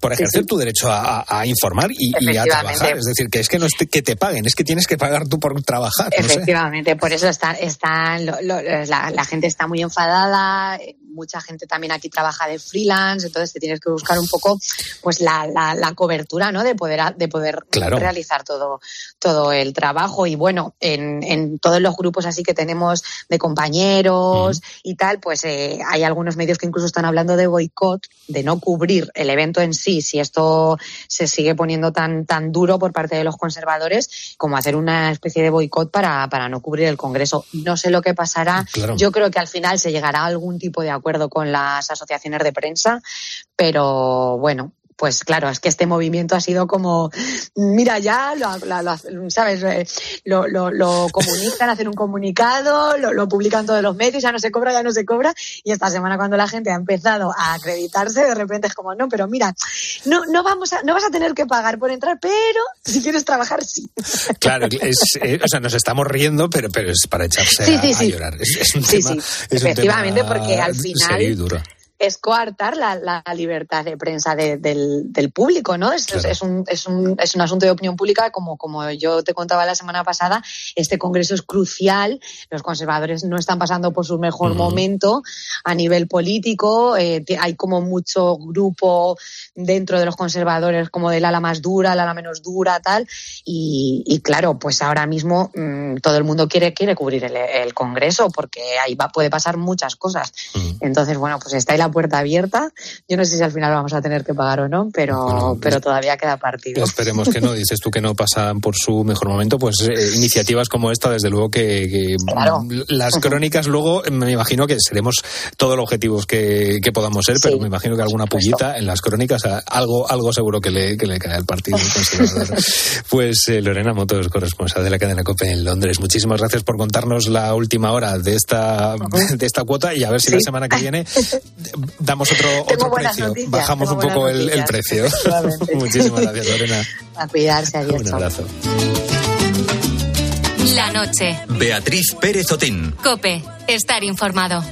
Por ejercer tu derecho a, a- a informar y, y a Efectivamente. Trabajar. Es decir, que es que no es que te paguen, es que tienes que pagar tú por trabajar. no sé. Efectivamente, por eso está, están lo- lo- la, la gente está muy enfadada, mucha gente también aquí trabaja de freelance, entonces te tienes que buscar un poco pues la, la, la cobertura ¿no? de poder, de poder Claro. realizar todo, todo el trabajo. Y bueno, en, en todos los grupos así que tenemos de compañeros y tal, pues eh, hay algunos medios que incluso están hablando de boicot, de no cubrir el evento en sí, si esto se sigue poniendo tan, tan duro por parte de los conservadores, como hacer una especie de boicot para, para no cubrir el Congreso. No sé lo que pasará. Claro. Yo creo que al final se llegará a algún tipo de acuerdo con las asociaciones de prensa, pero bueno. Pues claro, es que este movimiento ha sido como, mira, ya lo, lo- lo- ¿sabes? Eh, Lo, lo, comunican, hacen un comunicado, lo, lo publican todos los medios, ya no se cobra, ya no se cobra. Y esta semana cuando la gente ha empezado a acreditarse, de repente es como, no, pero mira, no, no, vamos a, no vas a tener que pagar por entrar, pero si quieres trabajar, sí. Claro, es, eh, o sea, nos estamos riendo, pero, pero es para echarse Sí, a, sí, a sí. llorar. Es, es un Sí, tema, un efectivamente, tema porque al final- serio y duro. Es coartar la, la libertad de prensa de- del, del público, ¿no? Es, es- es un, es, un, es un asunto de opinión pública, como, como yo te contaba la semana pasada, este congreso es crucial, los conservadores no están pasando por su mejor momento a nivel político, eh, hay como mucho grupo dentro de los conservadores, como del ala más dura, el ala menos dura, tal, y, y claro, pues ahora mismo mm, todo el mundo quiere, quiere cubrir el, el congreso, porque ahí va, puede pasar muchas cosas. Entonces, bueno, pues está ahí la puerta abierta. Yo no sé si al final vamos a tener que pagar o no, pero, pero todavía queda partido. Esperemos que no. Dices tú que no pasan por su mejor momento, pues eh, iniciativas como esta, desde luego que, que las crónicas luego, me imagino que seremos todos los objetivos que, que podamos ser, pero me imagino que alguna pullita en las crónicas, algo, algo seguro que le, que le cae al partido conservador. (laughs) Pues eh, Lorena Motos, corresponsal de la cadena COPE en Londres, muchísimas gracias por contarnos la última hora de esta, de esta cuota y a ver si la semana que viene (laughs) damos otro, otro precio. noticias, Bajamos un poco el, el precio. (laughs) muchísimas (laughs) gracias, Lorena. A cuidarse, adiós. Un abrazo. La noche. Beatriz Pérez Otín. Cope. Estar informado.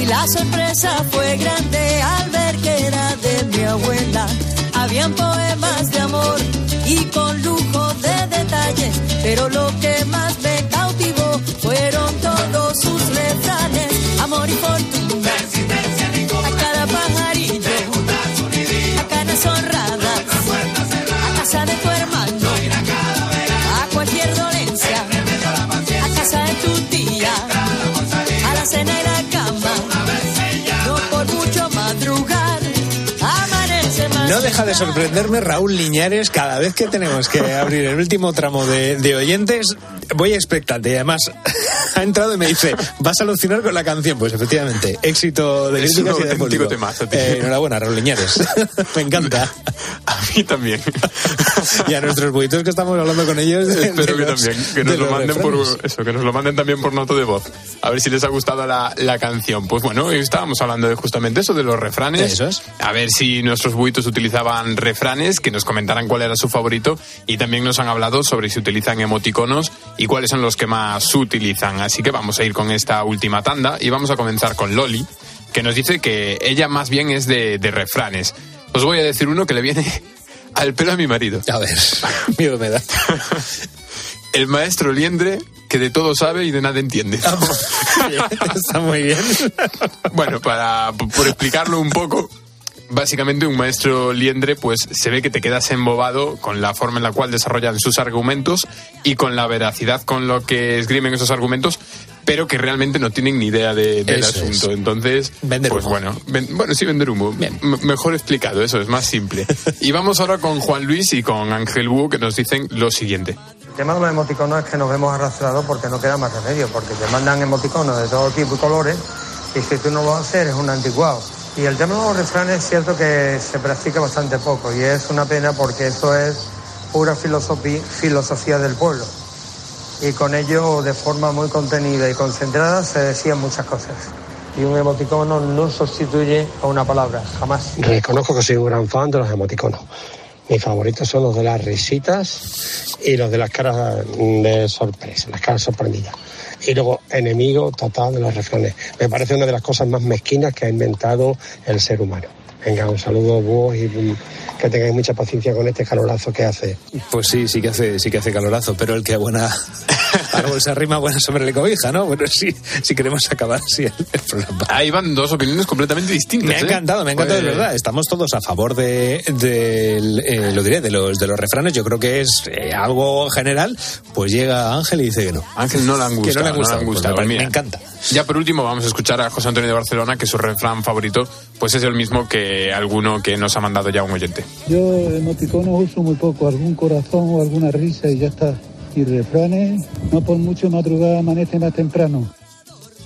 Y la sorpresa fue grande al ver que era de mi abuela. Habían poemas de amor y con lujo de detalle, pero lo que más me cautivó fueron todos sus refranes. Amor y fortuna, No deja de sorprenderme Raúl Liñares cada vez que tenemos que abrir el último tramo de, de oyentes. Voy expectante y además (laughs) ha entrado y me dice, vas a alucinar con la canción. Pues efectivamente, éxito de Es un auténtico temazo, tío. Eh, enhorabuena, Raúl Liñares. (laughs) me encanta. A mí también. Y a nuestros buitos que estamos hablando con ellos. de- Espero de que los- también, que nos lo manden por eso, que nos lo manden también por nota de voz. A ver si les ha gustado la, la canción. Pues bueno, hoy estábamos hablando de justamente eso, de los refranes. Eso es. A ver si nuestros buitos utilizaban refranes, que nos comentaran cuál era su favorito. Y también nos han hablado sobre si utilizan emoticonos y cuáles son los que más utilizan. Así que vamos a ir con esta última tanda y vamos a comenzar con Loli, que nos dice que ella más bien es de, de refranes. Os voy a decir uno que le viene (laughs) al pelo a mi marido. A ver, (laughs) miedo me da. (laughs) El maestro liendre que de todo sabe y de nada entiende. Está muy bien. Bueno, para por explicarlo un poco, básicamente un maestro liendre pues se ve que te quedas embobado con la forma en la cual desarrollan sus argumentos y con la veracidad con lo que esgrimen esos argumentos, pero que realmente no tienen ni idea de- del es. asunto. Entonces, Vender pues humo. bueno, ven- bueno, sí vender humo. Mejor explicado, eso es más simple. (laughs) y vamos ahora con Juan Luis y con Ángel Búho que nos dicen lo siguiente. El tema de los emoticonos es que nos vemos arrastrados porque no queda más remedio, porque te mandan emoticonos de todo tipo y colores y si tú no lo haces eres un anticuado. Y el tema de los refranes es cierto que se practica bastante poco y es una pena porque eso es pura filosofía, filosofía del pueblo. Y con ello, de forma muy contenida y concentrada, se decían muchas cosas. Y un emoticono no sustituye a una palabra, jamás. Reconozco que soy un gran fan de los emoticonos. Mis favoritos son los de las risitas y los de las caras de sorpresa, las caras sorprendidas. Y luego, enemigo total de los refranes. Me parece una de las cosas más mezquinas que ha inventado el ser humano. Venga, un saludo vos y que tengáis mucha paciencia con este calorazo que hace. Pues sí, sí que hace, sí que hace calorazo, pero el que a buena árbol se arrima, buena sobre le cobija, ¿no? Bueno, sí, si queremos acabar así el, el programa. Ahí van dos opiniones completamente distintas. Me ha ¿eh? encantado, me ha encantado, Pues- de verdad. Estamos todos a favor de, del, eh, lo diré, de los, de los refranes. Yo creo que es eh, algo general. Pues llega Ángel y dice que no. Ángel no le han Que gustado. no le han gustado. han Pues me, Mira, me encanta. Ya por último vamos a escuchar a José Antonio de Barcelona, que su refrán favorito pues es el mismo que alguno que nos ha mandado ya un oyente. Yo emoticonos uso muy poco, algún corazón o alguna risa y ya está. Y refranes, no por mucho madrugada amanece más temprano.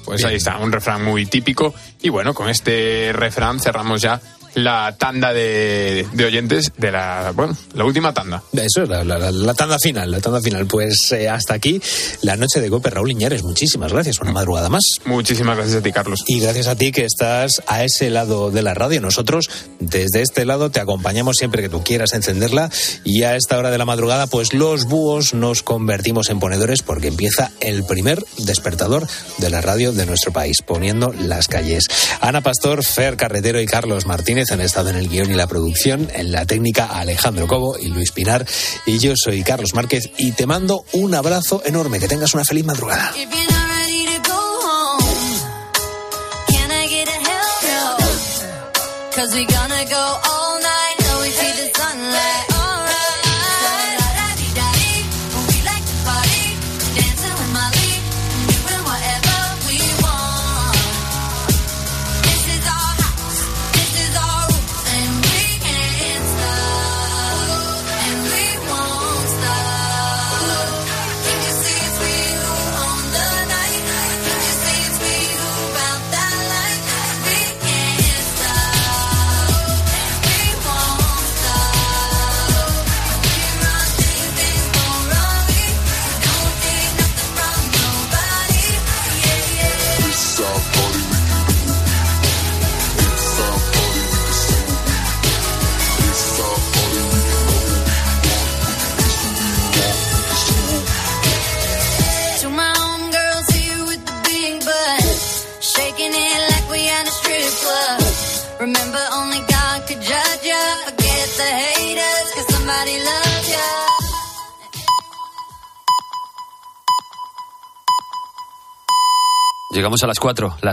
Pues ahí está, un refrán muy típico. Y bueno, con este refrán cerramos ya la tanda de, de oyentes de la, bueno, la última tanda. Eso es la, la- tanda final, la tanda final. Pues eh, hasta aquí la noche de golpe, Raúl Iñares. Muchísimas gracias, una madrugada más. Muchísimas gracias a ti, Carlos. Y gracias a ti que estás a ese lado de la radio. Nosotros desde este lado te acompañamos siempre que tú quieras encenderla y a esta hora de la madrugada pues los búhos nos convertimos en ponedores porque empieza el primer despertador de la radio de nuestro país, poniendo las calles. Ana Pastor, Fer Carretero y Carlos Martínez han estado en el guion y la producción, en la técnica Alejandro Cobo y Luis Pinar. Y yo soy Carlos Márquez y te mando un abrazo enorme, que tengas una feliz madrugada. Remember, only. Forget the haters, somebody loves ya. Llegamos a las 4, las